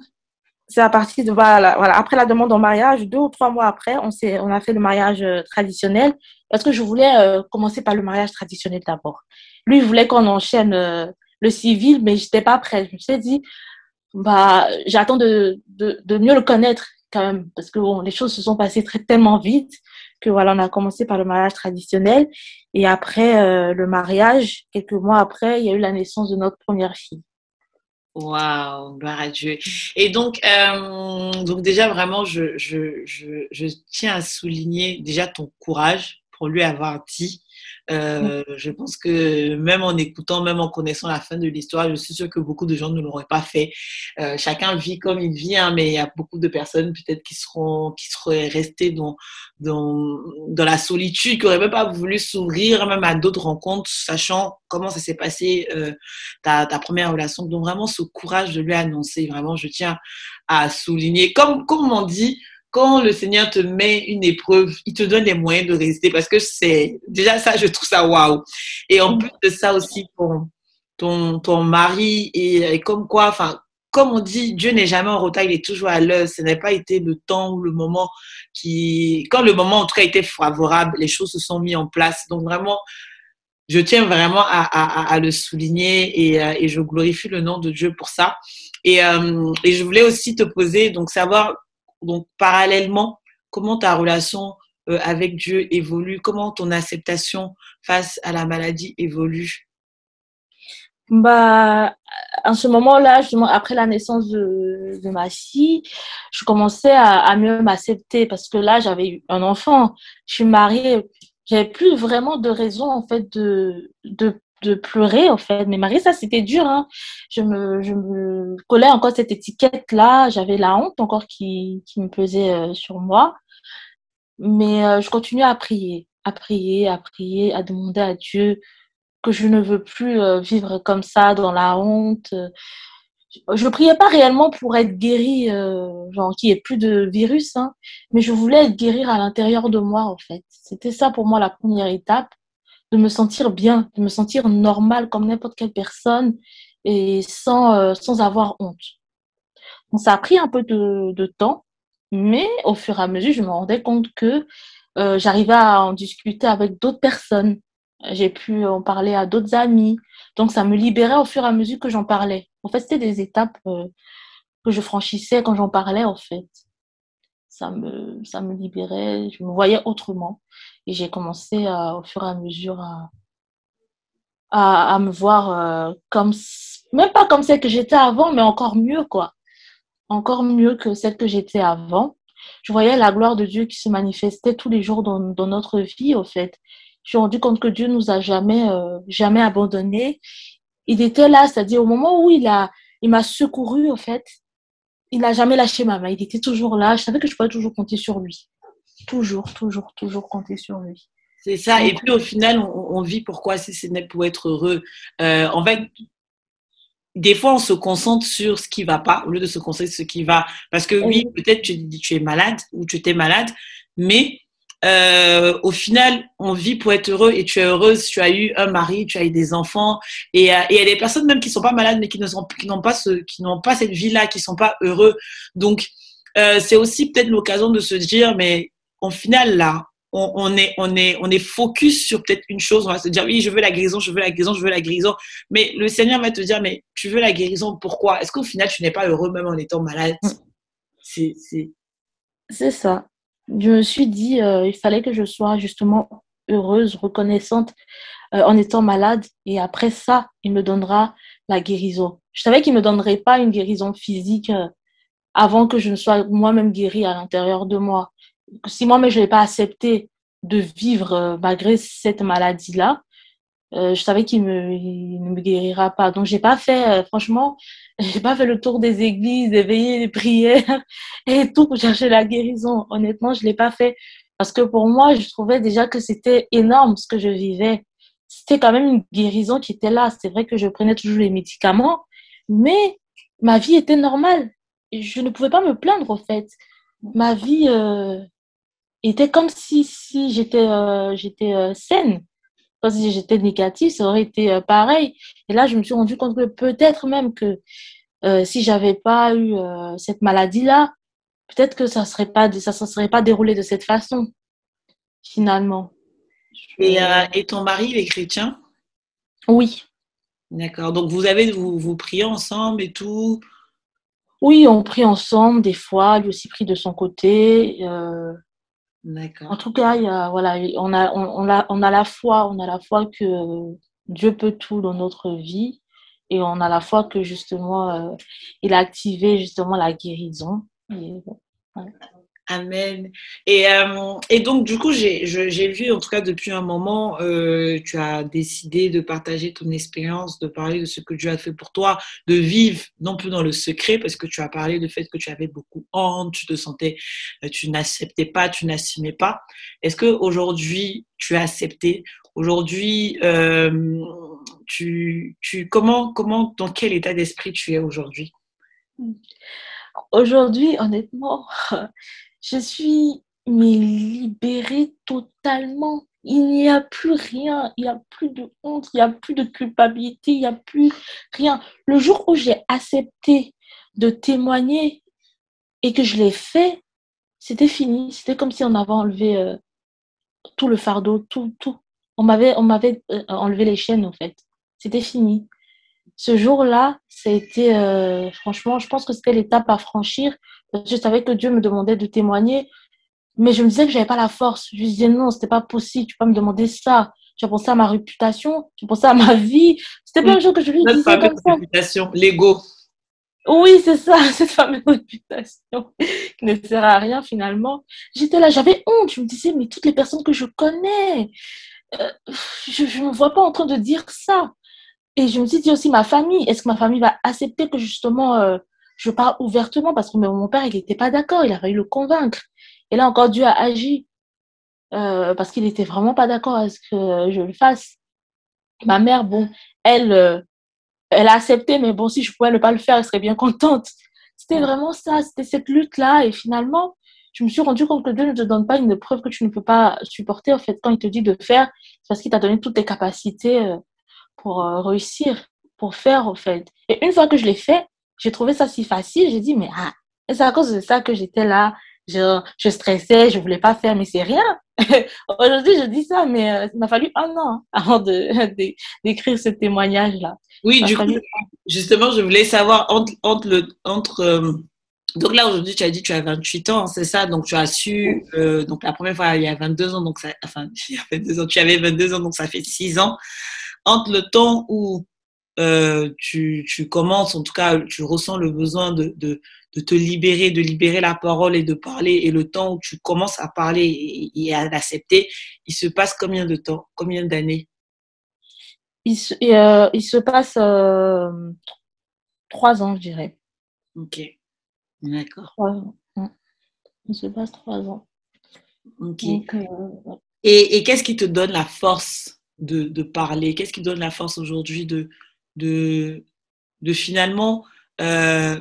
c'est à partir de voilà, voilà, après la demande en mariage, deux ou trois mois après, on s'est on a fait le mariage euh, traditionnel parce que je voulais euh, commencer par le mariage traditionnel d'abord. Lui il voulait qu'on enchaîne euh, le civil, mais j'étais pas prête. Je me suis dit bah j'attends de, de, de, mieux le connaître quand même parce que bon, les choses se sont passées très tellement vite que voilà on a commencé par le mariage traditionnel et après le mariage quelques mois après il y a eu la naissance de notre première fille. Waouh, gloire à Dieu. Et donc, euh, donc déjà, vraiment, je, je, je, je, tiens à souligner déjà ton courage pour lui avoir dit euh, je pense que même en écoutant, même en connaissant la fin de l'histoire, je suis sûre que beaucoup de gens ne l'auraient pas fait. Euh, chacun vit comme il vit, hein, mais il y a beaucoup de personnes peut-être qui seront, qui seraient restées dans, dans, dans la solitude, qui n'auraient même pas voulu s'ouvrir même à d'autres rencontres, sachant comment ça s'est passé euh, ta, ta première relation. Donc vraiment ce courage de lui annoncer, vraiment, je tiens à souligner. Comme, comme on dit, quand le Seigneur te met une épreuve, il te donne les moyens de résister parce que c'est déjà ça, je trouve ça waouh. Et en plus de ça aussi, pour ton, ton mari et, comme quoi, enfin, comme on dit, Dieu n'est jamais en retard, il est toujours à l'heure. Ce n'a pas été le temps ou le moment qui, quand le moment en tout cas était favorable, les choses se sont mises en place. Donc vraiment, je tiens vraiment à, le souligner et, euh, et, je glorifie le nom de Dieu pour ça. Et, euh, et je voulais aussi te poser, donc savoir donc, parallèlement, comment ta relation euh, avec Dieu évolue? Comment ton acceptation face à la maladie évolue? Bah, en ce moment-là, après la naissance de, de, ma fille, je commençais à, à mieux m'accepter parce que là, j'avais eu un enfant, je suis mariée, j'avais plus vraiment de raison en fait de, de de pleurer en fait. Mais Marie, ça c'était dur. Hein. Je, me, je me collais encore cette étiquette-là. J'avais la honte encore qui, qui me pesait euh, sur moi. Mais euh, je continuais à prier, à prier, à prier, à demander à Dieu que je ne veux plus euh, vivre comme ça dans la honte. Je ne priais pas réellement pour être guérie, genre qu'il ait plus de virus, hein, mais je voulais être guérie à l'intérieur de moi en fait. C'était ça pour moi la première étape de me sentir bien, de me sentir normale comme n'importe quelle personne et sans, euh, sans avoir honte. Donc, ça a pris un peu de, temps, mais au fur et à mesure, je me rendais compte que euh, j'arrivais à en discuter avec d'autres personnes. J'ai pu en parler à d'autres amis. Donc, ça me libérait au fur et à mesure que j'en parlais. En fait, c'était des étapes euh, que je franchissais quand j'en parlais, en fait. Ça me, ça me libérait, je me voyais autrement. Et j'ai commencé au fur et à mesure à, à, à me voir euh, comme, même pas comme celle que j'étais avant, mais encore mieux, quoi. Encore mieux que celle que j'étais avant. Je voyais la gloire de Dieu qui se manifestait tous les jours dans, dans notre vie, au fait. Je suis rendu compte que Dieu nous a jamais, euh, jamais abandonnés. Il était là, c'est-à-dire au moment où il a, il m'a secouru, au fait, il n'a jamais lâché ma main. Il était toujours là. Je savais que je pouvais toujours compter sur lui. Toujours, toujours, toujours compter sur lui. C'est ça. Et puis au final, on, vit pourquoi si ce n'est pour être heureux. Euh, en fait, des fois, on se concentre sur ce qui va pas au lieu de se concentrer sur ce qui va. Parce que oui, peut-être tu, tu es malade ou tu étais malade, mais euh, au final, on vit pour être heureux et tu es heureuse, tu as eu un mari, tu as eu des enfants. Et, euh, il y a des personnes même qui sont pas malades, mais qui n'ont pas, ce, qui n'ont pas cette vie-là, qui sont pas heureux. Donc, euh, c'est aussi peut-être l'occasion de se dire, mais au final, là, on, est, on, est, on est focus sur peut-être une chose. On va se dire, oui, je veux la guérison, je veux la guérison, je veux la guérison. Mais le Seigneur va te dire, mais tu veux la guérison, pourquoi? Est-ce qu'au final, tu n'es pas heureux même en étant malade? Mm. C'est ça je me suis dit, euh, il fallait que je sois justement heureuse, reconnaissante euh, en étant malade. Et après ça, il me donnera la guérison. Je savais qu'il ne me donnerait pas une guérison physique euh, avant que je ne sois moi-même guérie à l'intérieur de moi. Si moi-même je n'ai pas accepté de vivre malgré cette maladie-là, euh, je savais qu'il me, ne me guérira pas. Donc, j'ai pas fait, euh, franchement, [laughs] j'ai pas fait le tour des églises, des veillées, prières [laughs] et tout pour chercher la guérison. Honnêtement, je l'ai pas fait parce que pour moi, je trouvais déjà que c'était énorme ce que je vivais. C'était quand même une guérison qui était là. C'est vrai que je prenais toujours les médicaments, mais ma vie était normale. Je ne pouvais pas me plaindre, au fait. Ma vie euh, était comme si, si j'étais euh, j'étais euh, saine si j'étais négative, ça aurait été euh, pareil. Et là, je me suis rendu compte que peut-être même que euh, si j'avais pas eu euh, cette maladie-là, peut-être que ça serait pas ça ne serait pas déroulé de cette façon finalement. Et, euh, et ton mari est chrétien? Oui. D'accord. Donc vous avez vous, vous priez ensemble et tout? Oui, on prie ensemble des fois. Lui aussi prie de son côté. En tout cas, il y a, voilà, on a, on, on, a, on a la foi, on a la foi que Dieu peut tout dans notre vie et on a la foi que justement, euh, il a activé justement la guérison. Et, Amen. Et, euh, et donc, du coup, j'ai vu, en tout cas depuis un moment, euh, tu as décidé de partager ton expérience, de parler de ce que Dieu a fait pour toi, de vivre non plus dans le secret, parce que tu as parlé du fait que tu avais beaucoup honte, tu te sentais, euh, tu n'acceptais pas, tu n'assumais pas. Est-ce qu'aujourd'hui, tu as accepté? Aujourd'hui, tu, tu, comment, comment, dans quel état d'esprit tu es aujourd'hui? Aujourd'hui, honnêtement, je suis mais libérée totalement. Il n'y a plus rien, il n'y a plus de honte, il n'y a plus de culpabilité, il n'y a plus rien. Le jour où j'ai accepté de témoigner et que je l'ai fait, c'était fini. C'était comme si on avait enlevé euh, tout le fardeau, tout, tout. On m'avait, on m'avait euh, enlevé les chaînes, en fait. C'était fini. Ce jour-là, ça euh, franchement, je pense que c'était l'étape à franchir je savais que Dieu me demandait de témoigner, mais je me disais que j'avais pas la force. Je me disais non, c'était pas possible, tu peux pas me demander ça. Tu as pensé à ma réputation, tu as pensé à ma vie. C'était plein de choses que je lui disais comme ça. réputation, l'ego. Oui, c'est ça, [laughs] cette fameuse réputation qui ne sert à rien finalement. J'étais là, j'avais honte. Je me disais, mais toutes les personnes que je connais, euh, je ne me vois pas en train de dire ça. Et je me suis dit aussi, ma famille, est-ce que ma famille va accepter que justement euh, je parle ouvertement parce que mon père, il n'était pas d'accord, il a fallu le convaincre. Et là encore, Dieu a agi euh, parce qu'il n'était vraiment pas d'accord à ce que je le fasse. Ma mère, bon, elle, euh, elle a accepté, mais bon, si je pouvais ne pas le faire, elle serait bien contente. C'était vraiment ça, c'était cette lutte-là. Et finalement, je me suis rendu compte que Dieu ne te donne pas une preuve que tu ne peux pas supporter. En fait, quand il te dit de faire, c'est parce qu'il t'a donné toutes tes capacités euh, pour réussir, pour faire, en fait. Et une fois que je l'ai fait, j'ai trouvé ça si facile. J'ai dit, mais ah, c'est à cause de ça que j'étais là. Je, je stressais, je voulais pas faire, mais c'est rien. [laughs] Aujourd'hui, je dis ça, mais euh, il m'a fallu un an [laughs] avant de, d'écrire ce témoignage-là. Oui, du coup, justement, je voulais savoir entre, entre, le, entre euh, donc là, aujourd'hui, tu as dit que tu as 28 ans, c'est ça? Donc tu as su, euh, donc la première fois, il y a 22 ans, donc ça, enfin, [laughs] il y a 22 ans, tu avais 22 ans, donc ça fait 6 ans. Entre le temps où euh, tu, tu, commences, en tout cas, tu ressens le besoin de, de, de, te libérer, de libérer la parole et de parler, et le temps où tu commences à parler et, et à l'accepter, il se passe combien de temps Combien d'années? Il, se, euh, il se passe euh, trois ans, je dirais. Ok. D'accord. Il se passe trois ans. Ok. Donc, et, et qu'est-ce qui te donne la force de, de parler? Qu'est-ce qui donne la force aujourd'hui de, de, finalement euh,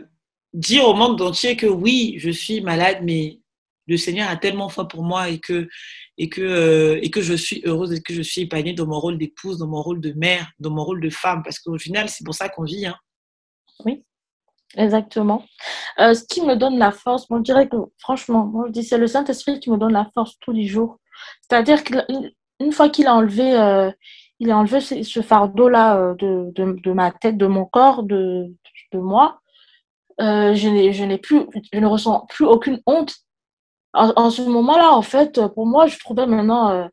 dire au monde entier que oui, je suis malade, mais le Seigneur a tellement foi pour moi et que, et, que, euh, et que je suis heureuse et que je suis épanouie dans mon rôle d'épouse, dans mon rôle de mère, dans mon rôle de femme, parce qu'au final, c'est pour ça qu'on vit. Hein. Oui, Exactement. Euh, ce qui me donne la force, je dirais que franchement, moi je dis c'est le Saint-Esprit qui me donne la force tous les jours. C'est-à-dire qu'une fois qu'il a enlevé, il a enlevé ce, fardeau-là euh, de, de, ma tête, de mon corps, de, de moi, euh, je n'ai, je n'ai plus, je ne ressens plus aucune honte. En, ce moment-là, en fait, pour moi, je trouvais maintenant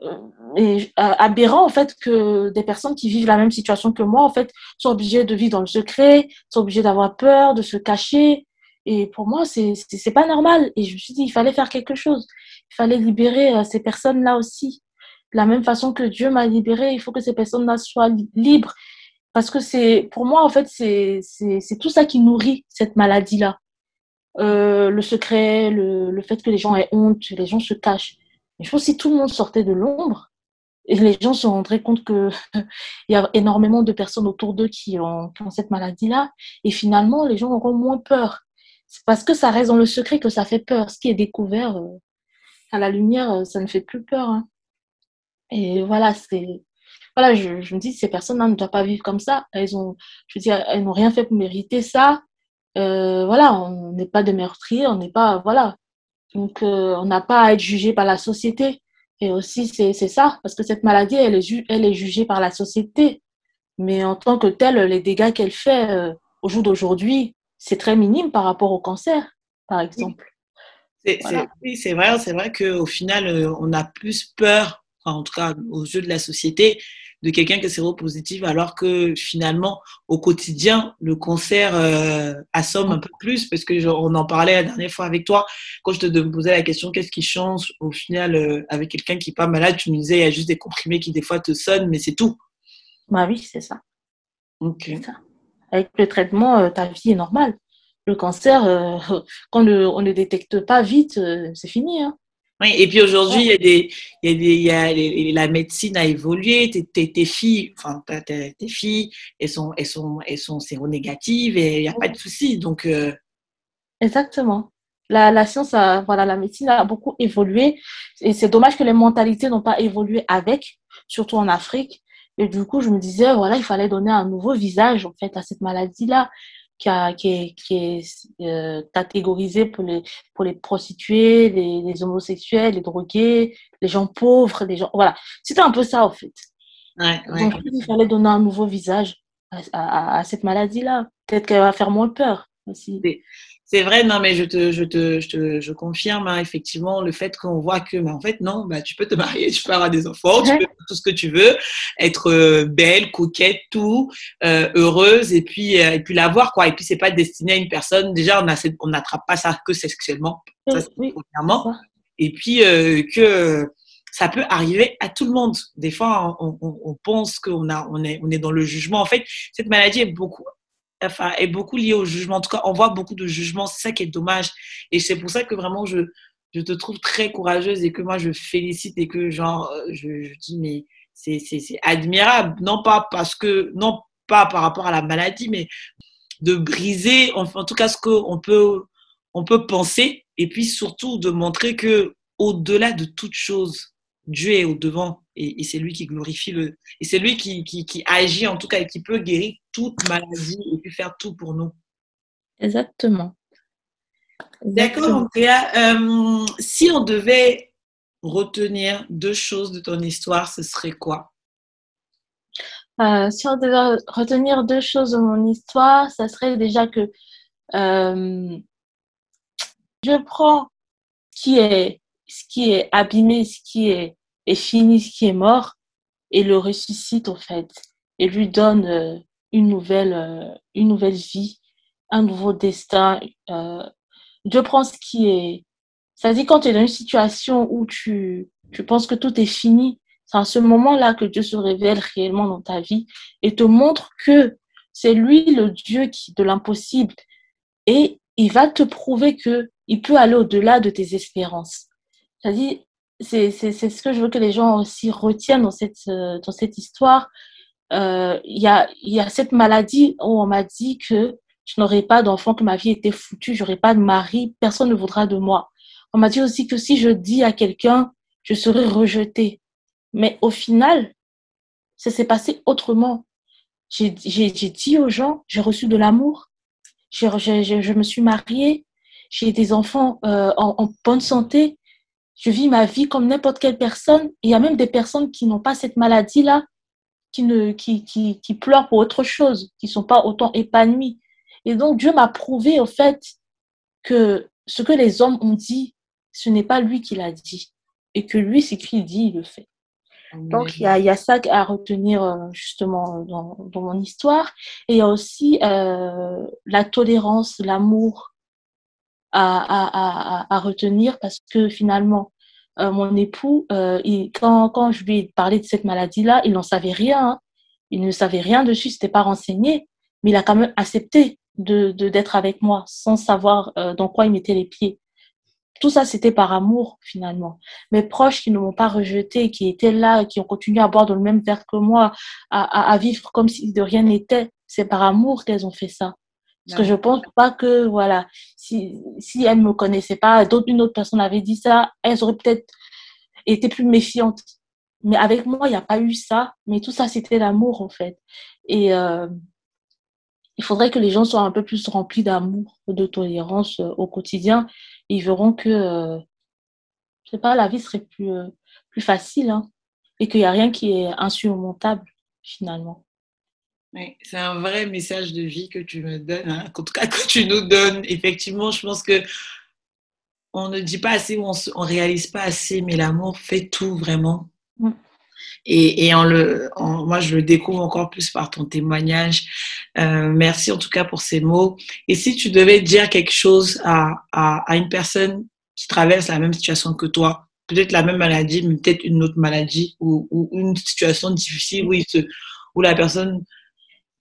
euh, aberrant en fait que des personnes qui vivent la même situation que moi en fait sont obligées de vivre dans le secret, sont obligées d'avoir peur, de se cacher. Et pour moi, c'est c'est pas normal. Et je me suis dit, il fallait faire quelque chose. Il fallait libérer ces personnes-là aussi. La même façon que Dieu m'a libéré, il faut que ces personnes-là soient libres. Parce que c'est, pour moi, en fait, c'est tout ça qui nourrit cette maladie-là. Euh, le secret, le, le fait que les gens aient honte, les gens se cachent. Mais je pense que si tout le monde sortait de l'ombre, et les gens se rendraient compte qu'il [laughs] y a énormément de personnes autour d'eux qui ont, qui ont cette maladie-là, et finalement, les gens auront moins peur. C'est parce que ça reste dans le secret que ça fait peur. Ce qui est découvert euh, à la lumière, euh, ça ne fait plus peur. Hein. Et voilà, c'est voilà, je, je, me dis, ces personnes-là ne doivent pas vivre comme ça. Elles ont, je veux dire, elles n'ont rien fait pour mériter ça. Euh, voilà, on n'est pas des meurtriers, on n'est pas, voilà, donc, euh, on n'a pas à être jugé par la société. Et aussi, c'est ça, parce que cette maladie, elle est, ju elle est jugée par la société. Mais en tant que telle, les dégâts qu'elle fait euh, au jour d'aujourd'hui, c'est très minime par rapport au cancer, par exemple. Oui, c'est vrai, c'est vrai qu'au final, on a plus peur, enfin, en tout cas aux yeux de la société, de quelqu'un qui est séropositif, alors que finalement, au quotidien, le cancer euh, assomme un peu plus, parce que genre, on en parlait la dernière fois avec toi, quand je te posais la question, qu'est-ce qui change au final euh, avec quelqu'un qui n'est pas malade, tu me disais, il y a juste des comprimés qui des fois te sonnent, mais c'est tout. Bah oui, c'est ça. Ok. Ça. Avec le traitement, euh, ta vie est normale. Le cancer, [laughs] quand le, on ne le détecte pas vite, c'est fini. Hein. Oui, et puis aujourd'hui, il y a des, il y a des, il y a les, la médecine a évolué. Tes, tes, tes filles, enfin, tes, tes, filles, elles sont, elles sont, elles sont séronégatives et il n'y a pas de souci. Donc, euh... exactement. La, la science, a, voilà, la médecine a beaucoup évolué et c'est dommage que les mentalités n'ont pas évolué avec, surtout en Afrique. Et du coup, je me disais, voilà, il fallait donner un nouveau visage en fait à cette maladie-là qui, a, qui est, qui est euh, catégorisé pour les, pour les prostituées, les, les, homosexuels, les drogués, les gens pauvres, les gens. Voilà. C'était un peu ça, en fait. Ouais, ouais. Donc, il fallait donner un nouveau visage à, à, à cette maladie-là. Peut-être qu'elle va faire moins peur aussi. C'est vrai, non, mais je te, je te, je te, je confirme hein, effectivement le fait qu'on voit que, mais en fait, non, bah, tu peux te marier, tu peux avoir des enfants, tu peux faire tout ce que tu veux, être euh, belle, coquette, tout, euh, heureuse, et puis, euh, et puis l'avoir, quoi. Et puis, c'est pas destiné à une personne. Déjà, on n'attrape pas ça que sexuellement, ça, oui, premièrement. Et puis, euh, que ça peut arriver à tout le monde. Des fois, on, on, on pense qu'on a, on est, on est dans le jugement. En fait, cette maladie est beaucoup est beaucoup lié au jugement. En tout cas, on voit beaucoup de jugements. C'est ça qui est dommage. Et c'est pour ça que vraiment, je, je te trouve très courageuse et que moi, je félicite et que, genre, je, je dis, mais c'est admirable. Non pas parce que, non pas par rapport à la maladie, mais de briser, en, en tout cas, ce qu'on peut, on peut penser. Et puis surtout, de montrer que, au-delà de toute chose, Dieu est au devant et, et c'est lui qui glorifie le et c'est lui qui, qui, qui, agit en tout cas et qui peut guérir toute maladie et puis faire tout pour nous. Exactement. D'accord, Andrea. Euh, si on devait retenir deux choses de ton histoire, ce serait quoi? Euh, Si on devait retenir deux choses de mon histoire, ça serait déjà que euh, Dieu prend ce qui est, ce qui est abîmé, ce qui est, est fini, ce qui est mort, et le ressuscite, au fait, et lui donne euh, une, nouvelle, euh, une nouvelle vie, un nouveau destin. Euh, Dieu prend ce qui est. Ça dit, quand tu es dans une situation où tu, tu penses que tout est fini, c'est à ce moment-là que Dieu se révèle réellement dans ta vie et te montre que c'est lui le Dieu qui, de l'impossible. Et il va te prouver que il peut aller au-delà de tes espérances. C'est-à-dire, c'est, ce que je veux que les gens aussi retiennent dans cette, euh, dans cette histoire. Euh, il y, a, y a cette maladie où on m'a dit que je n'aurais pas d'enfant, que ma vie était foutue, j'aurais pas de mari, personne ne voudra de moi. On m'a dit aussi que si je dis à quelqu'un, je serai rejetée. Mais au final, ça s'est passé autrement. J'ai dit aux gens, j'ai reçu de l'amour, je me suis mariée, j'ai des enfants euh, en, en, bonne santé, je vis ma vie comme n'importe quelle personne. Il y a même des personnes qui n'ont pas cette maladie-là, qui, ne, qui, qui, qui pleurent pour autre chose, qui ne sont pas autant épanouies. Et donc Dieu m'a prouvé au fait que ce que les hommes ont dit, ce n'est pas lui qui l'a dit. Et que lui, ce qu'il dit, il le fait. Donc, il y a, y a, ça à retenir euh, justement dans, dans, mon histoire. Et il y a aussi euh, la tolérance, l'amour à, à, à, à, retenir parce que finalement, euh, mon époux, euh, il, quand, quand je lui ai parlé de cette maladie-là, il n'en savait rien. Hein. Il ne savait rien dessus, c'était pas renseigné, mais il a quand même accepté de d'être avec moi sans savoir euh, dans quoi il mettait les pieds. Tout ça, c'était par amour, finalement. Mes proches qui ne m'ont pas rejeté, qui étaient là, qui ont continué à boire dans le même verre que moi, à, à, vivre comme si de rien n'était, c'est par amour qu'elles ont fait ça. Parce que je pense pas que, voilà, si, si elles ne me connaissaient pas, d'autres, une autre personne avait dit ça, elles auraient peut-être été plus méfiantes. Mais avec moi, il n'y a pas eu ça. Mais tout ça, c'était l'amour, en fait. Et euh, il faudrait que les gens soient un peu plus remplis d'amour, de tolérance euh, au quotidien ils verront que, euh, je sais pas, la vie serait plus, euh, plus facile hein, et qu'il n'y a rien qui est insurmontable finalement. Oui, c'est un vrai message de vie que tu me donnes, hein, en tout cas que tu nous donnes. Effectivement, je pense que on ne dit pas assez, on ne réalise pas assez, mais l'amour fait tout vraiment. Mm. Et, et en le, en, moi, je le découvre encore plus par ton témoignage. Euh, merci en tout cas pour ces mots. Et si tu devais dire quelque chose à, à, à une personne qui traverse la même situation que toi, peut-être la même maladie, mais peut-être une autre maladie ou, ou, une situation difficile où, il se, où la personne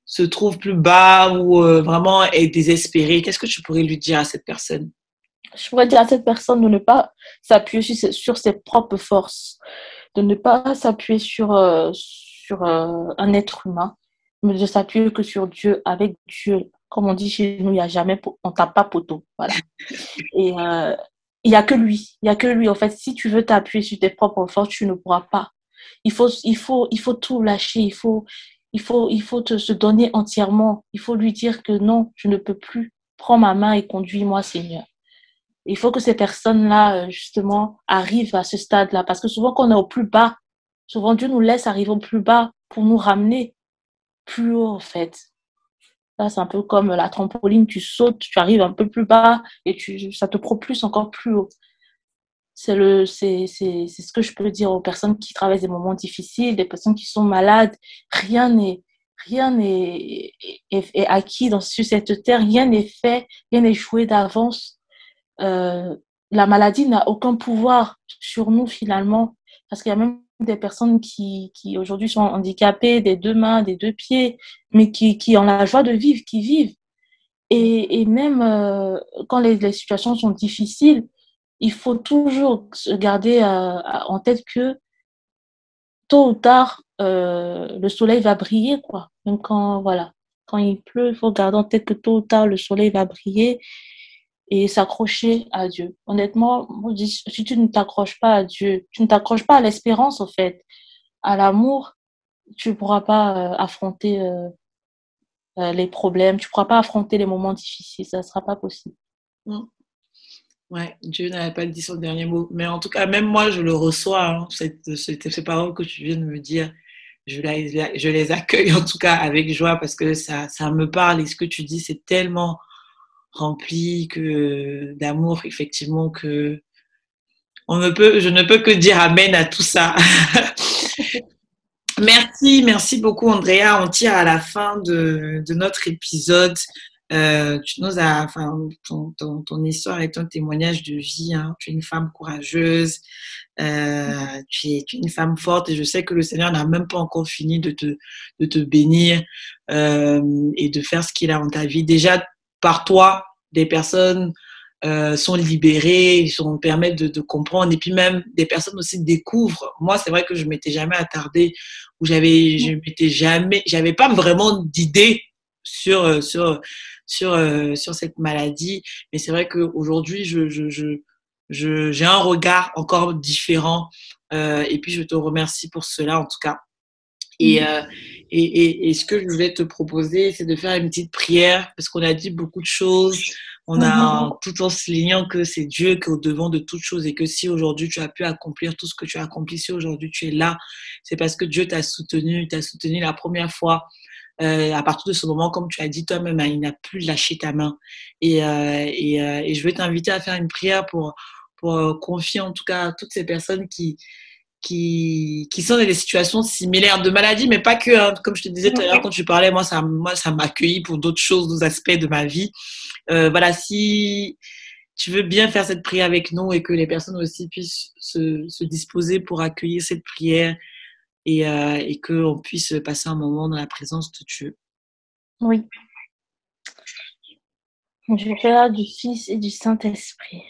se trouve plus bas ou euh, vraiment est désespérée, qu'est-ce que tu pourrais lui dire à cette personne? Je pourrais dire à cette personne de ne pas s'appuyer sur, sur ses propres forces de ne pas s'appuyer sur, euh, sur euh, un être humain, mais de s'appuyer que sur Dieu, avec Dieu. Comme on dit chez nous, il n'y a jamais, on tape pas poteau. Voilà. [laughs] Et il n'y a que lui. Il n'y a que lui. En fait, si tu veux t'appuyer sur tes propres forces, tu ne pourras pas. Il faut, il faut, il faut tout lâcher. Il faut, il faut, il faut te, se donner entièrement. Il faut lui dire que non, je ne peux plus. Prends ma main et conduis-moi, Seigneur. Il faut que ces personnes-là, euh, justement, arrivent à ce stade-là. Parce que souvent, quand on est au plus bas, souvent Dieu nous laisse arriver au plus bas pour nous ramener plus haut, en fait. Là, c'est un peu comme la trampoline, tu sautes, tu arrives un peu plus bas et tu, ça te propulse encore plus haut. C'est le, c'est, ce que je peux dire aux personnes qui traversent des moments difficiles, des personnes qui sont malades. Rien n'est, rien n'est est, est acquis dans, sur cette terre, rien n'est fait, rien n'est joué d'avance euh, la maladie n'a aucun pouvoir sur nous finalement, parce qu'il y a même des personnes qui, qui aujourd'hui sont handicapées des deux mains, des deux pieds, mais qui, qui ont la joie de vivre, qui vivent. Et, et même euh, quand les, les, situations sont difficiles, il faut toujours se garder euh, en tête que tôt ou tard, euh, le soleil va briller, quoi. Même quand, voilà, quand il pleut, il faut garder en tête que tôt ou tard, le soleil va briller et s'accrocher à Dieu. Honnêtement, si tu ne t'accroches pas à Dieu, tu ne t'accroches pas à l'espérance, au fait, à l'amour, tu ne pourras pas euh, affronter les problèmes, tu ne pourras pas affronter les moments difficiles, ça ne sera pas possible. Mmh. Ouais, Dieu n'avait pas dit son dernier mot. Mais en tout cas, même moi, je le reçois, hein, ces paroles que tu viens de me dire. Je les, je les accueille en tout cas avec joie parce que ça, ça me parle et ce que tu dis, c'est tellement rempli que d'amour, effectivement, que on ne peut, je ne peux que dire amen à tout ça. [laughs] merci, merci beaucoup, Andrea. On tire à la fin de, de notre épisode. Euh, tu nous as, enfin, ton, ton, ton, histoire est un témoignage de vie. Hein. Tu es une femme courageuse, euh, tu, es, une femme forte et je sais que le Seigneur n'a même pas encore fini de te, de te bénir euh, et de faire ce qu'il a en ta vie. Déjà, par toi, des personnes euh, sont libérées, ils sont permettent de, de, comprendre et puis même des personnes aussi découvrent. Moi, c'est vrai que je m'étais jamais attardée ou j'avais, je m'étais jamais, j'avais pas vraiment d'idée sur sur sur, euh, sur cette maladie. Mais c'est vrai qu'aujourd'hui, je, je, je, je, j'ai un regard encore différent. Euh, et puis, je te remercie pour cela, en tout cas. Et, euh, et, et, et, ce que je voulais te proposer, c'est de faire une petite prière, parce qu'on a dit beaucoup de choses. On a tout en soulignant que c'est Dieu qui est au devant de toutes choses et que si aujourd'hui tu as pu accomplir tout ce que tu as accompli, si aujourd'hui tu es là, c'est parce que Dieu t'a soutenu, t'a soutenu la première fois euh, à partir de ce moment, comme tu as dit toi-même, hein, il n'a plus lâché ta main. Et, euh, euh, et je veux t'inviter à faire une prière pour, confier en tout cas à toutes ces personnes qui, sont dans des situations similaires de maladie, mais pas que. Hein. Comme je te disais tout à l'heure quand tu parlais, moi, ça, moi, accueilli pour d'autres choses, d'autres aspects de ma vie. Voilà, si tu veux bien faire cette prière avec nous et que les personnes aussi puissent se, se disposer pour accueillir cette prière et, euh, et qu'on puisse passer un moment dans la présence de Dieu. Oui. Je Père, du Fils et du Saint-Esprit.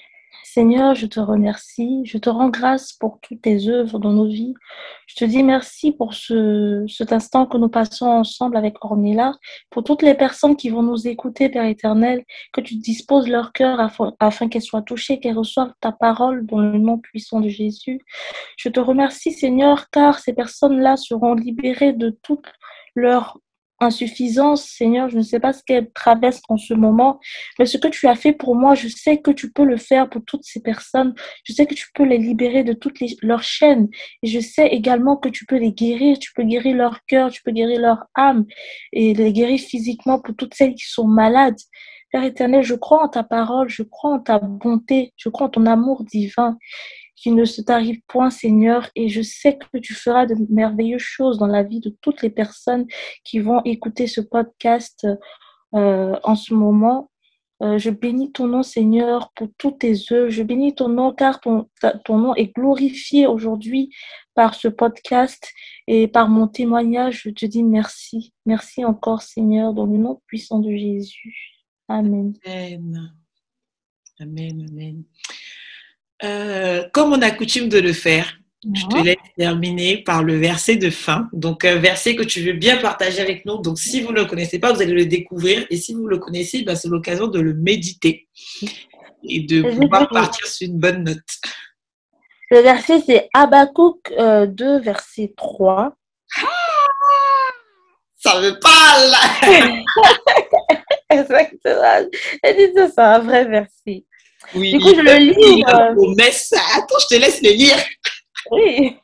Seigneur, je te remercie, je te rends grâce pour toutes tes œuvres dans nos vies. Je te dis merci pour ce, cet instant que nous passons ensemble avec Ornella, pour toutes les personnes qui vont nous écouter, Père éternel, que tu disposes leur cœur afin, qu'elles soient touchées, qu'elles reçoivent ta parole dans le nom puissant de Jésus. Je te remercie, Seigneur, car ces personnes-là seront libérées de toutes leurs insuffisance, Seigneur, je ne sais pas ce qu'elle traverse en ce moment, mais ce que tu as fait pour moi, je sais que tu peux le faire pour toutes ces personnes. Je sais que tu peux les libérer de toutes leurs chaînes. Et je sais également que tu peux les guérir, tu peux guérir leur cœur, tu peux guérir leur âme et les guérir physiquement pour toutes celles qui sont malades. Père éternel, je crois en ta parole, je crois en ta bonté, je crois en ton amour divin qu'il ne se t'arrive point, Seigneur, et je sais que tu feras de merveilleuses choses dans la vie de toutes les personnes qui vont écouter ce podcast euh, en ce moment. Euh, je bénis ton nom, Seigneur, pour tous tes œuvres. Je bénis ton nom car ton, ton nom est glorifié aujourd'hui par ce podcast et par mon témoignage. Je te dis merci. Merci encore, Seigneur, dans le nom puissant de Jésus. Amen. Amen. Amen. Amen. Euh, comme on a coutume de le faire, je te laisse terminer par le verset de fin. Donc, un verset que tu veux bien partager avec nous. Donc, si vous ne le connaissez pas, vous allez le découvrir. Et si vous le connaissez, ben, c'est l'occasion de le méditer et de pouvoir partir sur une bonne note. Le verset, c'est Habakkuk euh, 2, verset 3. Ah, ça me parle [laughs] Exactement. Et c'est un vrai verset. Oui, du coup, je le lis. Euh... Attends, je te laisse le lire. Oui,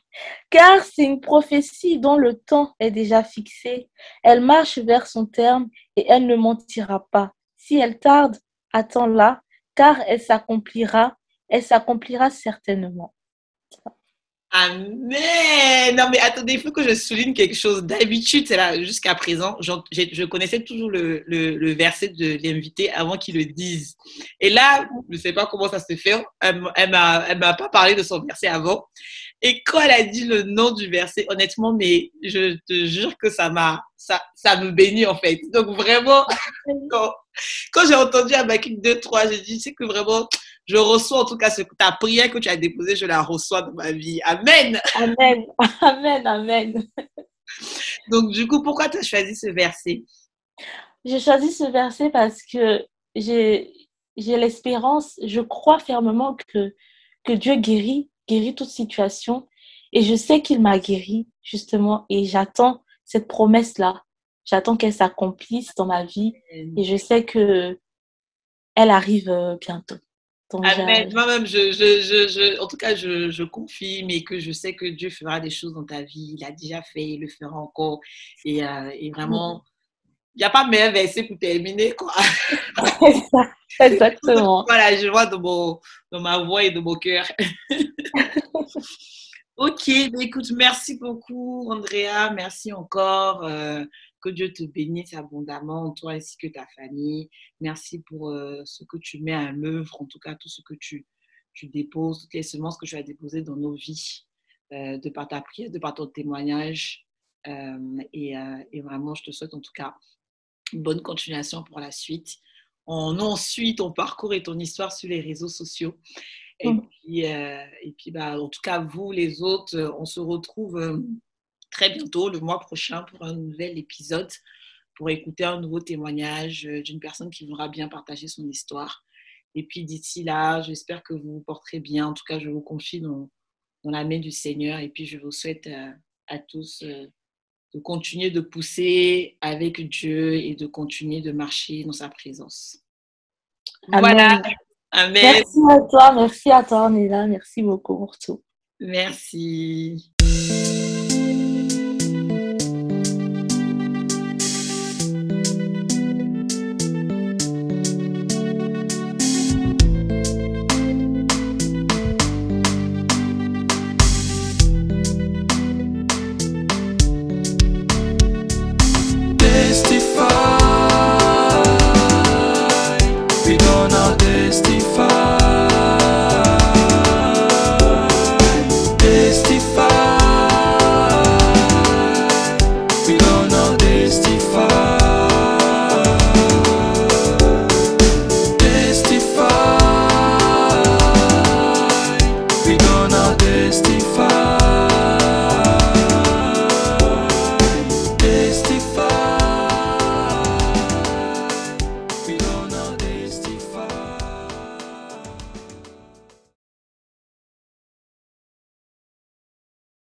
car c'est une prophétie dont le temps est déjà fixé. Elle marche vers son terme et elle ne mentira pas. Si elle tarde, attends-la, car elle s'accomplira. Elle s'accomplira certainement. Amen. Non, mais attendez, il faut que je souligne quelque chose. D'habitude, c'est là, jusqu'à présent, je connaissais toujours le, le, verset de l'invité avant qu'il le dise. Et là, je ne sais pas comment ça se fait. Elle ne m'a pas parlé de son verset avant. Et quand elle a dit le nom du verset, honnêtement, mais je te jure que ça m'a, ça, ça me bénit en fait. Donc vraiment, [laughs] quand, quand j'ai entendu Habakkuk 2, 3, j'ai dit, c'est que vraiment, je reçois en tout cas ce, ta prière que tu as déposée, je la reçois dans ma vie. Amen. Amen. [laughs] Amen. Amen. Donc, du coup, pourquoi tu as choisi ce verset? J'ai choisi ce verset parce que j'ai, l'espérance, je crois fermement que, que Dieu guérit, guérit toute situation. Et je sais qu'il m'a guéri, justement, et j'attends cette promesse-là. J'attends qu'elle s'accomplisse dans ma vie. Et je sais que elle arrive euh, Amen. Moi-même, je, je, je, en tout cas, je, je confirme et que je sais que Dieu fera des choses dans ta vie. Il a déjà fait, il le fera encore. Et, euh, et vraiment, il n'y a pas meilleur verset pour terminer. Quoi. [laughs] Exactement. [laughs] voilà, je vois dans, mon, dans ma voix et dans mon cœur. [laughs] ok, écoute, merci beaucoup, Andrea. Merci encore. Euh, que Dieu te bénisse abondamment, toi ainsi que ta famille. Merci pour euh, ce que tu mets à l'œuvre, en tout cas tout ce que tu, tu déposes, toutes les semences que tu as déposées dans nos vies, euh, de par ta prière, de par ton témoignage. Et, et, vraiment, je te souhaite en tout cas une bonne continuation pour la suite on, suit ton parcours et ton histoire sur les réseaux sociaux. Et mm. puis, euh, et puis bah, en tout cas, vous, les autres, euh, on se retrouve euh, très bientôt, le mois prochain, pour un nouvel épisode, pour écouter un nouveau témoignage d'une personne qui voudra bien partager son histoire. Et puis d'ici là, j'espère que vous vous porterez bien. En tout cas, je vous confie dans, dans la main du Seigneur. Et puis, je vous souhaite à tous de continuer de pousser avec Dieu et de continuer de marcher dans sa présence. Voilà. Amen. Merci à toi, merci à toi, Nila. Merci beaucoup pour tout. Merci.